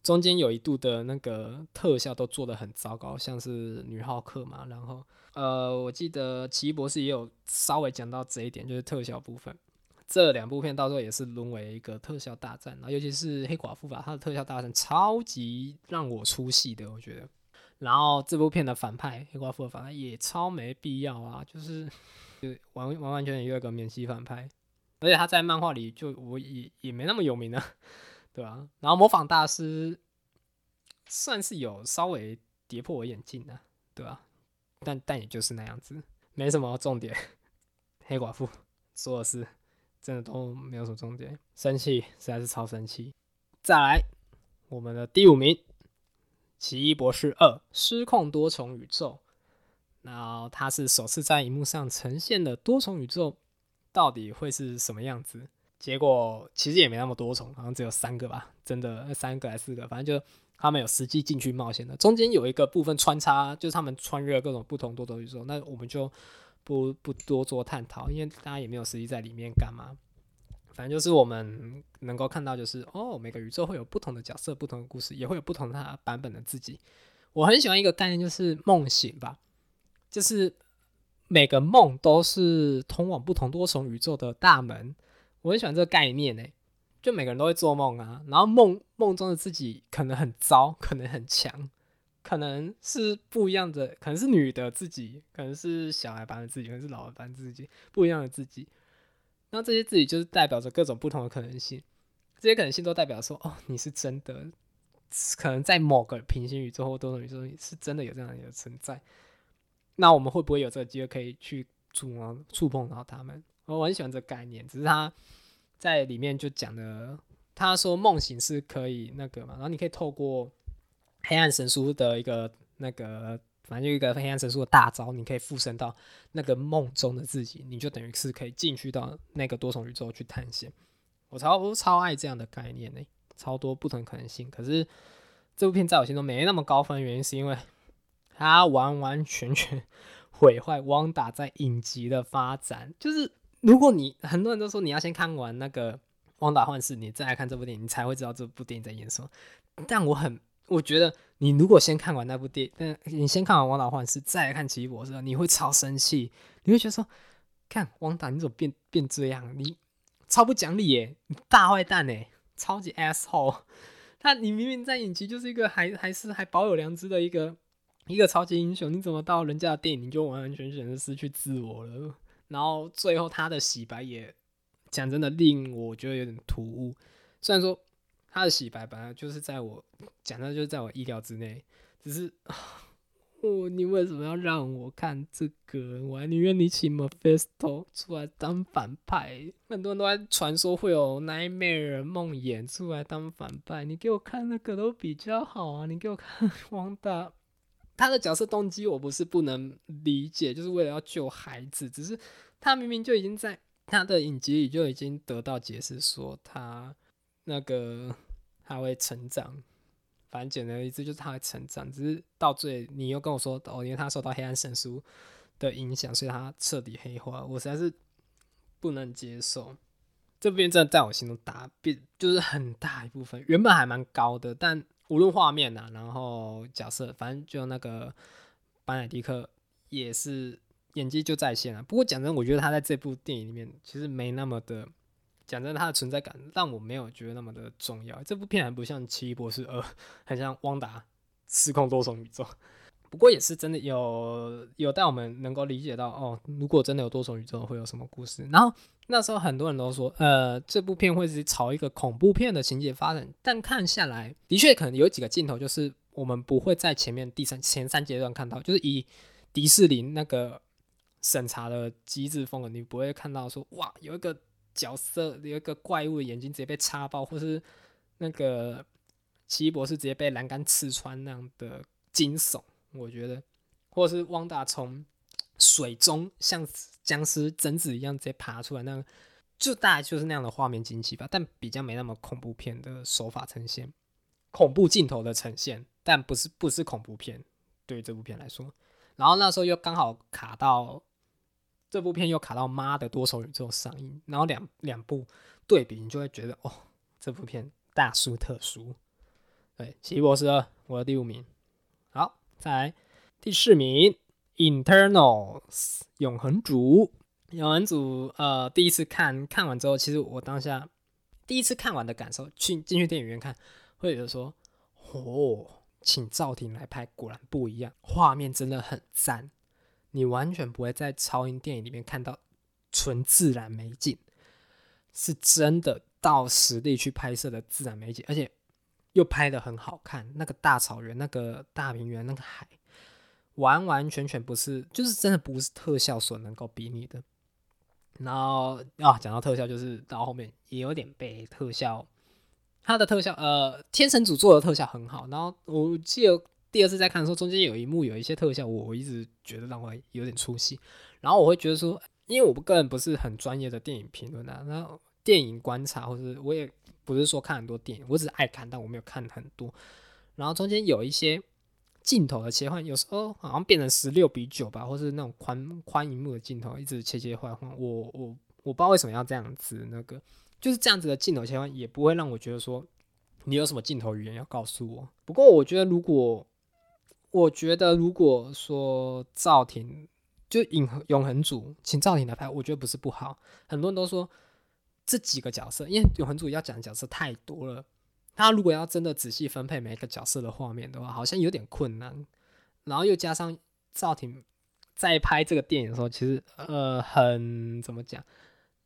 中间有一度的那个特效都做的很糟糕，像是女浩克嘛，然后呃，我记得奇异博士也有稍微讲到这一点，就是特效部分，这两部片到时候也是沦为一个特效大战，然后尤其是黑寡妇吧，它的特效大战超级让我出戏的，我觉得，然后这部片的反派黑寡妇的反派也超没必要啊，就是 就完完完全全又一个免息反派。而且他在漫画里就我也也没那么有名啊，对吧？然后模仿大师算是有稍微跌破我眼镜的，对吧？但但也就是那样子，没什么重点。黑寡妇、说的是真的都没有什么重点，生气实在是超生气。再来，我们的第五名，《奇异博士二：失控多重宇宙》，然后它是首次在荧幕上呈现的多重宇宙。到底会是什么样子？结果其实也没那么多重，好像只有三个吧，真的三个还是四个，反正就他们有实际进去冒险的。中间有一个部分穿插，就是他们穿越各种不同多重宇宙，那我们就不不多做探讨，因为大家也没有实际在里面干嘛。反正就是我们能够看到，就是哦，每个宇宙会有不同的角色、不同的故事，也会有不同的版本的自己。我很喜欢一个概念，就是梦醒吧，就是。每个梦都是通往不同多重宇宙的大门，我很喜欢这个概念呢。就每个人都会做梦啊，然后梦梦中的自己可能很糟，可能很强，可能是不一样的，可能是女的自己，可能是小孩版的自己，可能是老孩版自己，不一样的自己。那这些自己就是代表着各种不同的可能性，这些可能性都代表说，哦，你是真的，可能在某个平行宇宙或多重宇宙是真的有这样的一个存在。那我们会不会有这个机会可以去触摸、触碰到他们？我很喜欢这个概念，只是他在里面就讲的，他说梦醒是可以那个嘛，然后你可以透过黑暗神书的一个那个，反正就一个黑暗神书的大招，你可以附身到那个梦中的自己，你就等于是可以进去到那个多重宇宙去探险。我超超爱这样的概念呢，超多不同可能性。可是这部片在我心中没那么高分，原因是因为他完完全全毁坏汪达在影集的发展，就是。如果你很多人都说你要先看完那个《汪达幻视》，你再来看这部电影，你才会知道这部电影在演什么。但我很，我觉得你如果先看完那部电，嗯，你先看完《汪达幻视》，再来看《奇异博士》，你会超生气，你会觉得说，看汪达你怎么变变这样？你超不讲理耶，你大坏蛋哎，超级 asshole。他你明明在影集就是一个还还是还保有良知的一个一个超级英雄，你怎么到人家的电影你就完完全全的失去自我了？然后最后他的洗白也讲真的令我觉得有点突兀，虽然说他的洗白本来就是在我讲的就是在我意料之内，只是哦，你为什么要让我看这个？我还宁愿你请 Mephisto 出来当反派。很多人都在传说会有 Nightmare 梦魇出来当反派，你给我看那个都比较好啊！你给我看 汪大。他的角色动机我不是不能理解，就是为了要救孩子，只是他明明就已经在他的影集里就已经得到解释，说他那个他会成长，反正简单的意思就是他会成长，只是到最你又跟我说哦，因为他受到黑暗神书的影响，所以他彻底黑化，我实在是不能接受。这边真的在我心中打变就是很大一部分，原本还蛮高的，但。无论画面呐，然后角色，反正就那个班乃迪克也是演技就在线了。不过讲真，我觉得他在这部电影里面其实没那么的，讲真，他的存在感让我没有觉得那么的重要。这部片还不像《奇异博士二》，很像《汪达失控多重宇宙》。不过也是真的有有带我们能够理解到哦，如果真的有多重宇宙会有什么故事。然后那时候很多人都说，呃，这部片会是朝一个恐怖片的情节发展。但看下来，的确可能有几个镜头就是我们不会在前面第三前三阶段看到，就是以迪士尼那个审查的机制风格，你不会看到说哇，有一个角色有一个怪物的眼睛直接被插爆，或是那个奇异博士直接被栏杆刺穿那样的惊悚。我觉得，或者是汪达从水中像僵尸贞子一样直接爬出来，那就大概就是那样的画面惊奇吧。但比较没那么恐怖片的手法呈现，恐怖镜头的呈现，但不是不是恐怖片。对于这部片来说，然后那时候又刚好卡到这部片又卡到妈的多手宇宙上映，然后两两部对比，你就会觉得哦，这部片大殊特殊。对，奇异博士二，我的第五名。再来第四名，Internals 永恒族。永恒族，呃，第一次看看完之后，其实我当下第一次看完的感受，去进去电影院看，会觉得说，哦，请赵婷来拍，果然不一样，画面真的很赞。你完全不会在超英电影里面看到纯自然美景，是真的到实地去拍摄的自然美景，而且。又拍的很好看，那个大草原、那个大平原、那个海，完完全全不是，就是真的不是特效所能够比拟的。然后啊，讲到特效，就是到后面也有点被特效，它的特效，呃，天神组做的特效很好。然后我记得第二次在看的时候，中间有一幕有一些特效，我一直觉得让我有点出戏。然后我会觉得说，因为我个人不是很专业的电影评论啊，然后电影观察，或者我也。不是说看很多电影，我只是爱看，但我没有看很多。然后中间有一些镜头的切换，有时候好像变成十六比九吧，或是那种宽宽荧幕的镜头，一直切切换换。我我我不知道为什么要这样子，那个就是这样子的镜头切换，也不会让我觉得说你有什么镜头语言要告诉我。不过我觉得，如果我觉得如果说赵婷就永永恒组请赵婷来拍，我觉得不是不好。很多人都说。这几个角色，因为永恒主义要讲的角色太多了，他如果要真的仔细分配每一个角色的画面的话，好像有点困难。然后又加上赵婷在拍这个电影的时候，其实呃很怎么讲，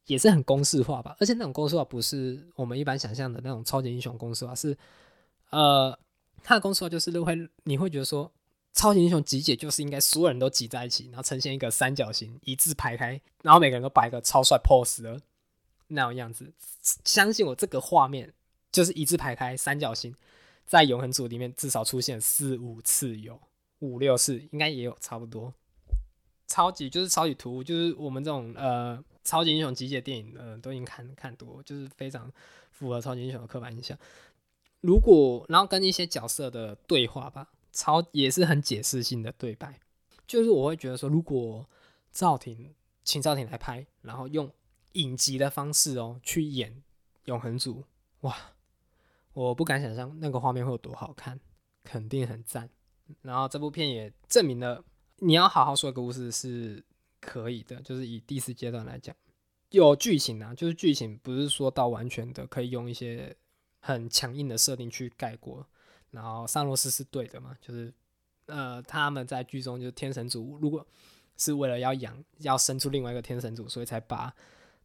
也是很公式化吧。而且那种公式化不是我们一般想象的那种超级英雄公式化，是呃他的公式化就是会你会觉得说超级英雄集结就是应该所有人都挤在一起，然后呈现一个三角形一字排开，然后每个人都摆一个超帅 pose 的那种样子。相信我，这个画面就是一字排开三角形，在永恒组里面至少出现四五次，有五六次，应该也有差不多。超级就是超级突兀，就是我们这种呃超级英雄集结电影，呃都已经看看多，就是非常符合超级英雄的刻板印象。如果然后跟一些角色的对话吧。超也是很解释性的对白，就是我会觉得说，如果赵婷请赵婷来拍，然后用影集的方式哦去演永恒族，哇，我不敢想象那个画面会有多好看，肯定很赞。然后这部片也证明了，你要好好说一个故事是可以的，就是以第四阶段来讲，有剧情啊，就是剧情不是说到完全的可以用一些很强硬的设定去盖过。然后萨洛斯是对的嘛？就是，呃，他们在剧中就是天神族，如果是为了要养，要生出另外一个天神族，所以才把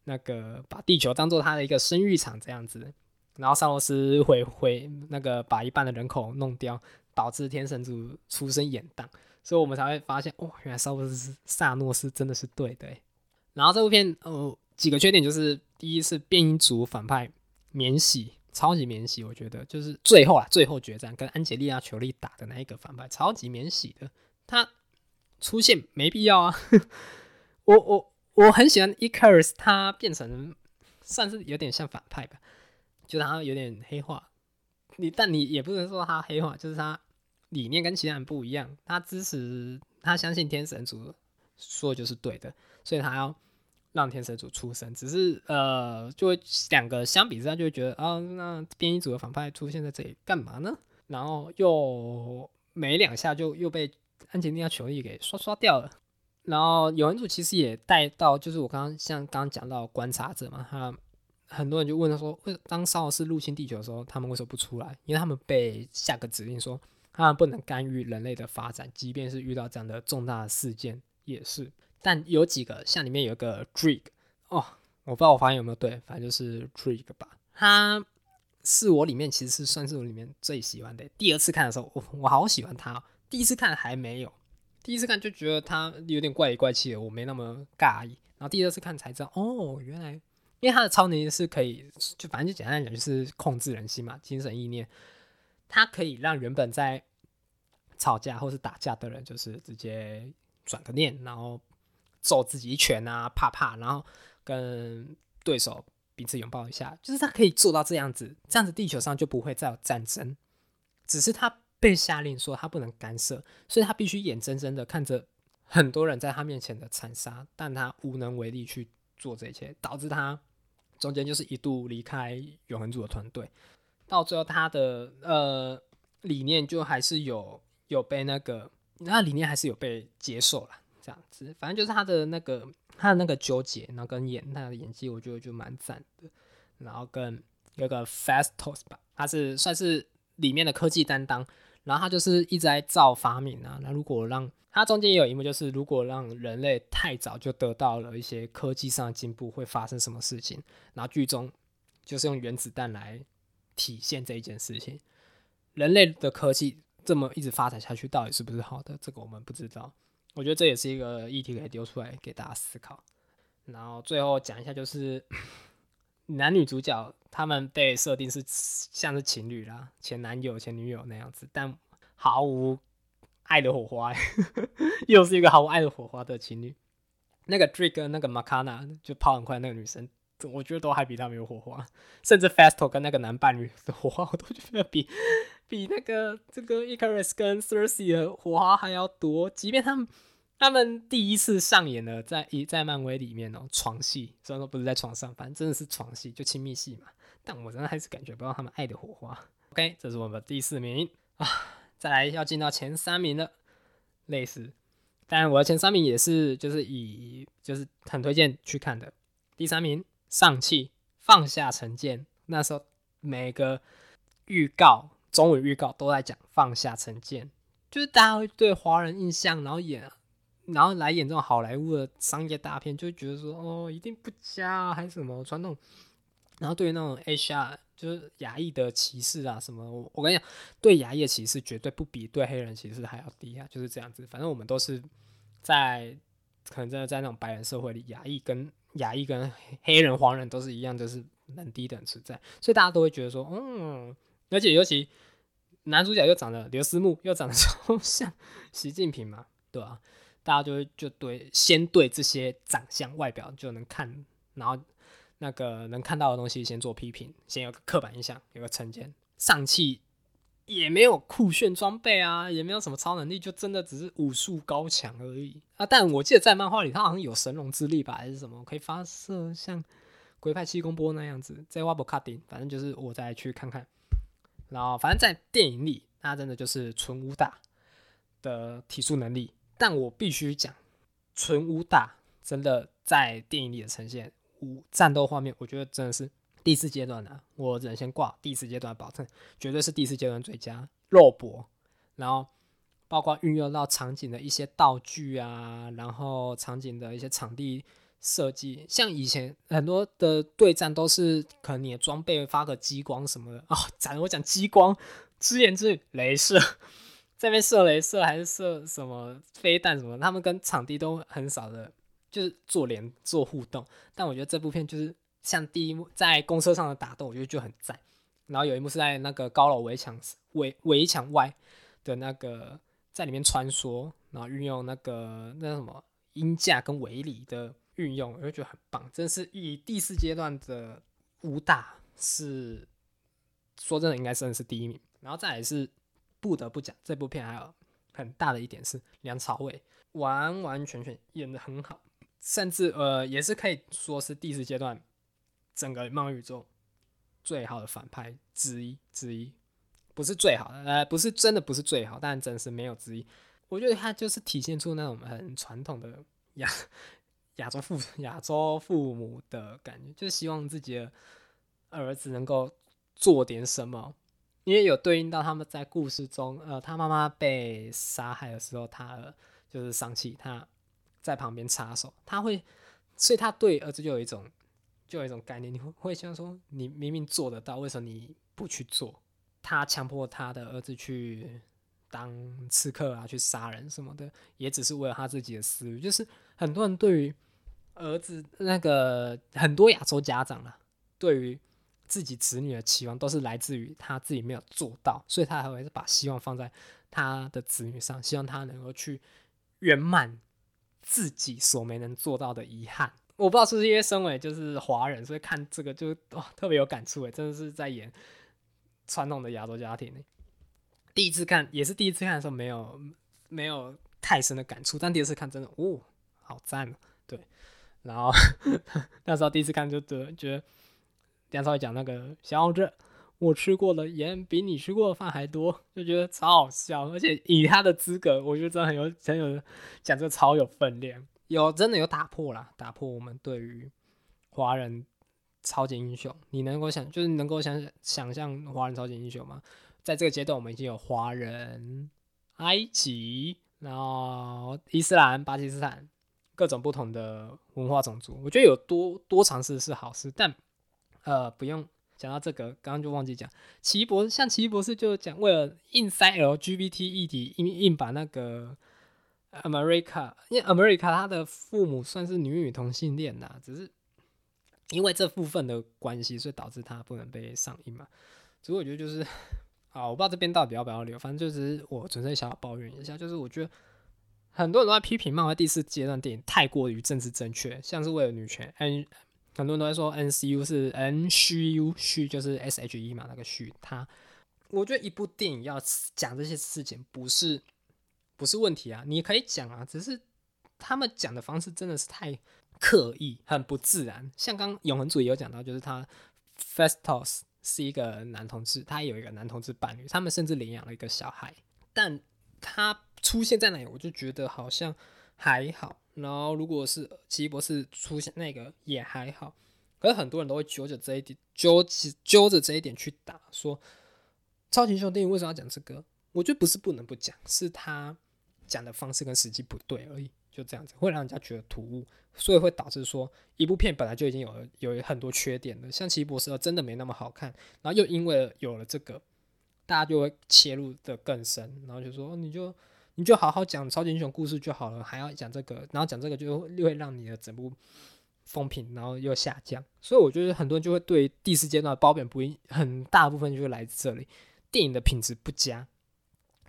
那个把地球当做他的一个生育场这样子。然后萨洛斯会会那个把一半的人口弄掉，导致天神族出生延宕，所以我们才会发现，哦，原来萨洛斯萨诺斯真的是对的。然后这部片，呃，几个缺点就是，第一是变音族反派免洗。超级免洗，我觉得就是最后啊，最后决战跟安吉丽亚·裘丽打的那一个反派，超级免洗的，他出现没必要啊。我我我很喜欢伊卡尔斯，他变成算是有点像反派吧，就他有点黑化。你但你也不能说他黑化，就是他理念跟其他人不一样，他支持他相信天神族说的就是对的，所以他要。让天神族出生，只是呃，就会两个相比之下就会觉得啊，那变异组的反派出现在这里干嘛呢？然后又没两下就又被安吉丽亚·裘丽给刷刷掉了。然后有人组其实也带到，就是我刚刚像刚刚讲到观察者嘛，他很多人就问他说，为当沙尔斯入侵地球的时候，他们为什么不出来？因为他们被下个指令说，他们不能干预人类的发展，即便是遇到这样的重大事件也是。但有几个像里面有一个 Drake 哦，我不知道我发现有没有对，反正就是 Drake 吧。他是我里面其实是算是我里面最喜欢的。第二次看的时候，我我好喜欢他哦。第一次看还没有，第一次看就觉得他有点怪里怪气的，我没那么尬意。然后第二次看才知道，哦，原来因为他的超能力是可以，就反正就简单来讲就是控制人心嘛，精神意念。他可以让原本在吵架或是打架的人，就是直接转个念，然后。揍自己一拳啊，啪啪，然后跟对手彼此拥抱一下，就是他可以做到这样子，这样子地球上就不会再有战争。只是他被下令说他不能干涉，所以他必须眼睁睁的看着很多人在他面前的残杀，但他无能为力去做这一切，导致他中间就是一度离开永恒组的团队，到最后他的呃理念就还是有有被那个，那理念还是有被接受了。这样子，反正就是他的那个他的那个纠结，然后跟演他的演技，我觉得就蛮赞的。然后跟有个 Fastos 吧，他是算是里面的科技担当，然后他就是一直在造发明啊。那如果让他中间也有一幕，就是如果让人类太早就得到了一些科技上的进步，会发生什么事情？然后剧中就是用原子弹来体现这一件事情。人类的科技这么一直发展下去，到底是不是好的？这个我们不知道。我觉得这也是一个议题可以丢出来给大家思考。然后最后讲一下，就是男女主角他们被设定是像是情侣啦，前男友、前女友那样子，但毫无爱的火花，又是一个毫无爱的火花的情侣。那个 Drake 跟那个 Makana 就跑很快那个女生，我觉得都还比他们有火花，甚至 Fasto 跟那个男伴侣的火花，我都觉得比。比那个这个 Icarus 跟 Cersei 的火花还要多，即便他们他们第一次上演了在一在漫威里面哦床戏，虽然说不是在床上，反正真的是床戏，就亲密戏嘛。但我真的还是感觉不到他们爱的火花。OK，这是我们的第四名啊，再来要进到前三名了，类似，但我的前三名也是就是以就是很推荐去看的。第三名上汽放下成见，那时候每个预告。中文预告都在讲放下成见，就是大家会对华人印象，然后演，然后来演这种好莱坞的商业大片，就觉得说哦，一定不佳啊，还是什么传统。然后对于那种 HR 就是亚裔的歧视啊什么。我我跟你讲，对亚裔的歧视绝对不比对黑人歧视还要低啊，就是这样子。反正我们都是在可能真的在那种白人社会里，亚裔跟亚裔跟黑人、黄人都是一样，就是很低等存在，所以大家都会觉得说，嗯，而且尤其男主角又长得刘思慕又长得 超像习近平嘛，对吧？大家就就对先对这些长相外表就能看，然后那个能看到的东西先做批评，先有个刻板印象，有个成见。上汽也没有酷炫装备啊，也没有什么超能力，就真的只是武术高强而已啊。但我记得在漫画里，他好像有神龙之力吧，还是什么可以发射像龟派气功波那样子。在瓦博卡丁，反正就是我再去看看。然后反正在电影里，他真的就是纯武打的体术能力。但我必须讲，纯武打真的在电影里的呈现，武战斗画面，我觉得真的是第四阶段的。我只能先挂第四阶段保证，绝对是第四阶段最佳肉搏。然后包括运用到场景的一些道具啊，然后场景的一些场地设计，像以前很多的对战都是可能你的装备发个激光什么的哦，咱我讲激光，只言之语，镭射。这边射镭射还是射什么飞弹什么，他们跟场地都很少的，就是做连做互动。但我觉得这部片就是像第一幕在公车上的打斗，我觉得就很赞。然后有一幕是在那个高楼围墙围围墙外的那个在里面穿梭，然后运用那个那什么音架跟围篱的运用，我就觉得很棒。真是以第四阶段的武打是说真的应该算是第一名，然后再来是。不得不讲，这部片还有很大的一点是梁朝伟完完全全演的很好，甚至呃也是可以说是第四阶段整个漫威宇宙最好的反派之一之一，不是最好的，呃不是真的不是最好，但真是没有之一。我觉得他就是体现出那种很传统的亚亚洲父亚洲父母的感觉，就是希望自己的儿子能够做点什么。因为有对应到他们在故事中，呃，他妈妈被杀害的时候，他就是丧气，他在旁边插手，他会，所以他对儿子就有一种，就有一种概念，你会会想说，你明明做得到，为什么你不去做？他强迫他的儿子去当刺客啊，去杀人什么的，也只是为了他自己的私欲。就是很多人对于儿子那个很多亚洲家长啊，对于。自己子女的期望都是来自于他自己没有做到，所以他还会是把希望放在他的子女上，希望他能够去圆满自己所没能做到的遗憾。我不知道是不是因为身为就是华人，所以看这个就哇特别有感触诶，真的是在演传统的亚洲家庭第一次看也是第一次看的时候没有没有太深的感触，但第二次看真的哦好赞哦，对，然后 那时候第一次看就觉得觉得。梁朝伟讲那个小子，我吃过的盐比你吃过的饭还多，就觉得超好笑。而且以他的资格，我觉得真的很有很有讲这个超有分量，有真的有打破了，打破我们对于华人超级英雄。你能够想，就是能够想想象华人超级英雄吗？在这个阶段，我们已经有华人、埃及，然后伊斯兰、巴基斯坦各种不同的文化种族。我觉得有多多尝试是好事，但。呃，不用讲到这个，刚刚就忘记讲。奇博士像奇博士就讲，为了硬塞 LGBT 议题，硬硬把那个 America，因为 America 他的父母算是女女同性恋呐，只是因为这部分的关系，所以导致他不能被上映嘛。所以我觉得就是，啊，我不知道这边到底要不要留，反正就是我纯粹想要抱怨一下，就是我觉得很多人都在批评漫威第四阶段电影太过于政治正确，像是为了女权。很多人都在说 N C U 是 N 虚 U 虚就是 S H E 嘛，那个虚。他，我觉得一部电影要讲这些事情不是不是问题啊，你可以讲啊，只是他们讲的方式真的是太刻意，很不自然。像刚永恒主义有讲到，就是他 Festos 是一个男同志，他有一个男同志伴侣，他们甚至领养了一个小孩，但他出现在那里，我就觉得好像还好。然后，如果是奇异博士出现那个也还好，可是很多人都会揪着这一点，揪揪着这一点去打，说超级英雄电影为什么要讲这个？我觉得不是不能不讲，是他讲的方式跟实际不对而已。就这样子，会让人家觉得突兀，所以会导致说一部片本来就已经有了有很多缺点的，像《奇异博士》真的没那么好看，然后又因为有了这个，大家就会切入的更深，然后就说你就你就好好讲超级英雄故事就好了，还要讲这个，然后讲这个就又会让你的整部风评然后又下降。所以我觉得很多人就会对第四阶段褒贬不一，很大部分就是来这里电影的品质不佳，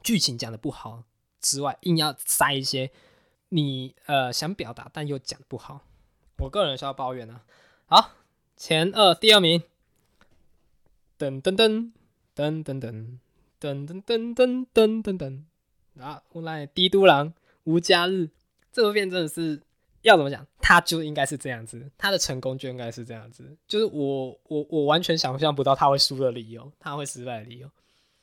剧情讲的不好之外，硬要塞一些你呃想表达但又讲不好。我个人是要抱怨的。好，前二第二名，噔噔噔噔噔噔噔噔噔噔噔。啊，我来帝都狼无家日这部片真的是要怎么讲，它就应该是这样子，它的成功就应该是这样子，就是我我我完全想象不到他会输的理由，他会失败的理由。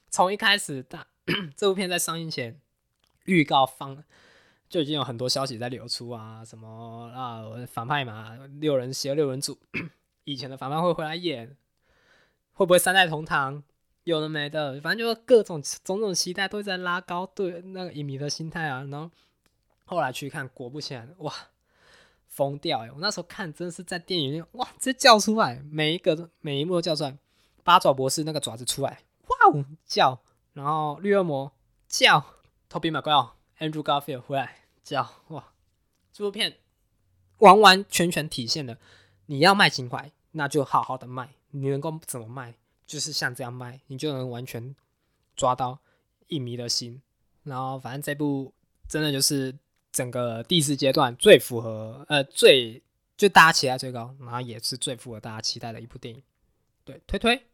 从一开始，大 这部片在上映前。预告放就已经有很多消息在流出啊，什么啊反派嘛，六人邪六人组，以前的反派会回来演，会不会三代同堂？有的没的，反正就是各种种种期待都在拉高对那个影迷的心态啊。然后后来去看，果不其然，哇，疯掉哎！我那时候看真的是在电影院，哇，直接叫出来，每一个每一幕都叫出来。八爪博士那个爪子出来，哇哦叫，然后绿恶魔叫。Toby McGoe，Andrew Garfield 回来叫哇！这部片完完全全体现了你要卖情怀，那就好好的卖。你能够怎么卖，就是像这样卖，你就能完全抓到影迷的心。然后，反正这部真的就是整个第四阶段最符合呃最就大家期待最高，然后也是最符合大家期待的一部电影。对，推推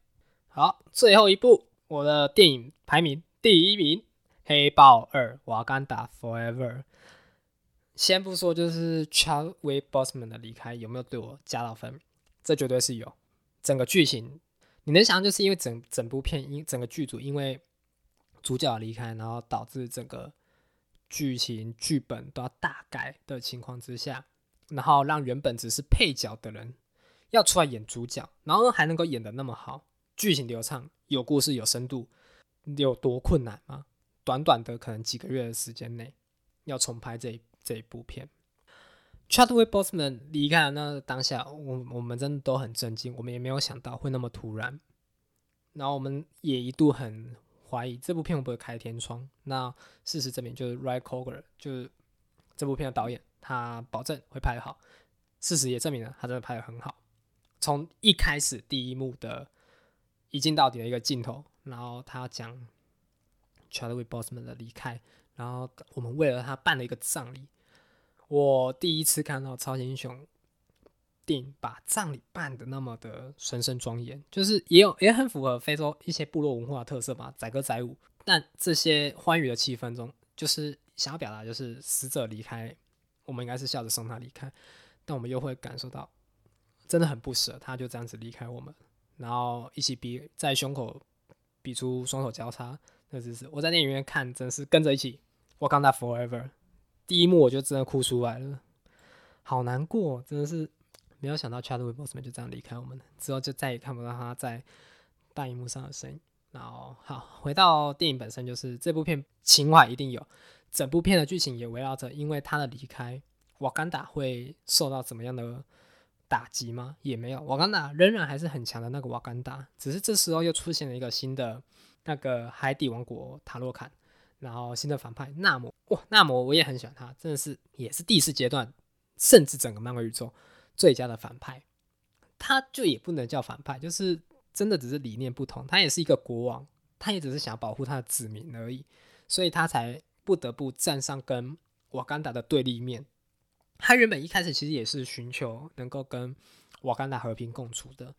好，最后一部我的电影排名第一名。黑豹二，瓦干达 Forever。先不说，就是 Chadwick Boseman 的离开有没有对我加到分？这绝对是有。整个剧情，你能想象，就是因为整整部片，因整个剧组因为主角离开，然后导致整个剧情剧本都要大改的情况之下，然后让原本只是配角的人要出来演主角，然后还能够演的那么好，剧情流畅，有故事，有深度，有多困难吗？短短的可能几个月的时间内，要重拍这这一部片。Chadwick Boseman 离开的那当下，我我们真的都很震惊，我们也没有想到会那么突然。然后我们也一度很怀疑这部片会不会开天窗。那事实证明，就是 Ryan Coogler，就是这部片的导演，他保证会拍好。事实也证明了，他真的拍的很好。从一开始第一幕的一镜到底的一个镜头，然后他讲。Chadwick Boseman 的离开，然后我们为了他办了一个葬礼。我第一次看到超级英雄电影把葬礼办的那么的神圣庄严，就是也有也很符合非洲一些部落文化特色吧，载歌载舞。但这些欢愉的气氛中，就是想要表达，就是死者离开，我们应该是笑着送他离开，但我们又会感受到真的很不舍，他就这样子离开我们，然后一起比在胸口比出双手交叉。那只是我在电影院看，真是跟着一起。我看到 Forever 第一幕，我就真的哭出来了，好难过，真的是没有想到 Chadwick Boseman 就这样离开我们了，之后就再也看不到他在大荧幕上的身影。然后好，回到电影本身，就是这部片情怀一定有，整部片的剧情也围绕着，因为他的离开，瓦干达会受到怎么样的打击吗？也没有，瓦干达仍然还是很强的那个瓦干达，只是这时候又出现了一个新的。那个海底王国塔洛坎，然后新的反派纳摩，哇，纳摩我也很喜欢他，真的是也是第四阶段，甚至整个漫威宇宙最佳的反派。他就也不能叫反派，就是真的只是理念不同。他也是一个国王，他也只是想保护他的子民而已，所以他才不得不站上跟瓦干达的对立面。他原本一开始其实也是寻求能够跟瓦干达和平共处的，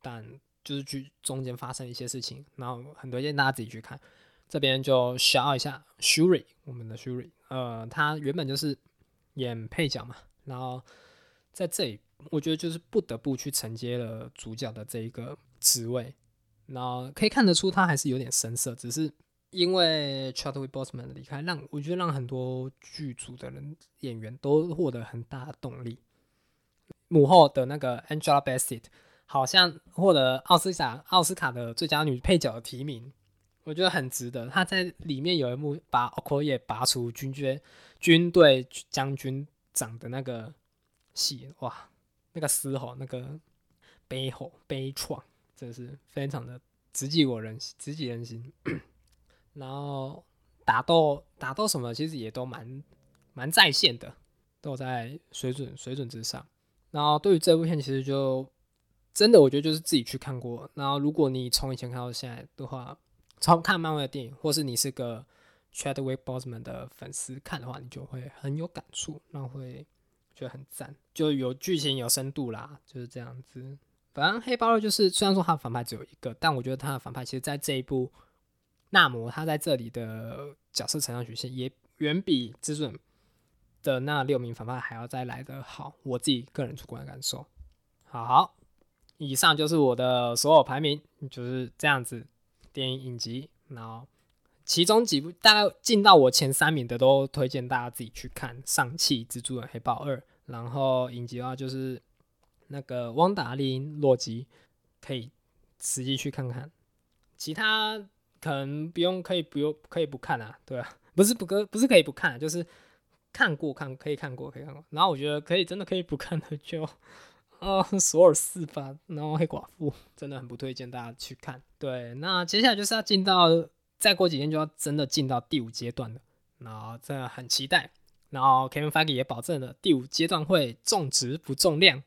但。就是去中间发生一些事情，然后很多，大家自己去看。这边就 shout 一下 Shuri，我们的 Shuri，呃，他原本就是演配角嘛，然后在这里，我觉得就是不得不去承接了主角的这一个职位。然后可以看得出他还是有点生涩，只是因为 Chadwick Boseman 的离开，让我觉得让很多剧组的人演员都获得很大的动力。母后的那个 Angela Bassett。好像获得奥斯卡奥斯卡的最佳女配角的提名，我觉得很值得。他在里面有一幕把 Okoye 拔出军军军队将军长的那个戏，哇，那个嘶吼，那个悲吼悲怆，真是非常的直击我人直击人心。然后打斗打斗什么，其实也都蛮蛮在线的，都在水准水准之上。然后对于这部片，其实就真的我觉得就是自己去看过。然后如果你从以前看到现在的话，从看漫威的电影，或是你是个 Chadwick Boseman 的粉丝看的话，你就会很有感触，那会觉得很赞，就有剧情有深度啦，就是这样子。反正黑豹二就是虽然说他的反派只有一个，但我觉得他的反派其实在这一部纳摩他在这里的角色成长曲线也远比之准的那六名反派还要再来的好。我自己个人主观感受。好，以上就是我的所有排名，就是这样子。电影影集，然后其中几部大概进到我前三名的，都推荐大家自己去看《上汽蜘蛛人黑豹二》。然后影集的话，就是那个《汪达林洛基》，可以实际去看看。其他可能不用，可以不用，可以不看啊，对啊，不是不可，不是可以不看，就是看过看可以看过可以看过。然后我觉得可以，真的可以不看的就。哦，索尔四吧，然后黑寡妇真的很不推荐大家去看。对，那接下来就是要进到，再过几天就要真的进到第五阶段了，然后真的很期待。然后 Kevin Feige 也保证了第五阶段会重质不重量，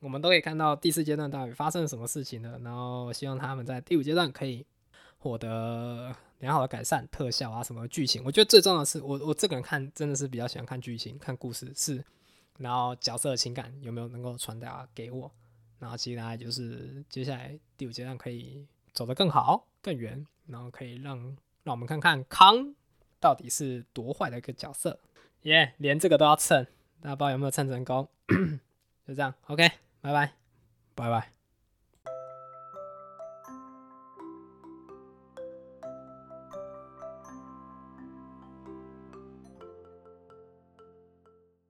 我们都可以看到第四阶段到底发生了什么事情了。然后希望他们在第五阶段可以获得良好的改善，特效啊什么剧情。我觉得最重要的是，我我这个人看真的是比较喜欢看剧情、看故事是。然后角色的情感有没有能够传达给我？然后其他就是接下来第五阶段可以走得更好、更远，然后可以让让我们看看康到底是多坏的一个角色。耶，连这个都要蹭，大家不知道有没有蹭成功？就这样，OK，拜拜，拜拜。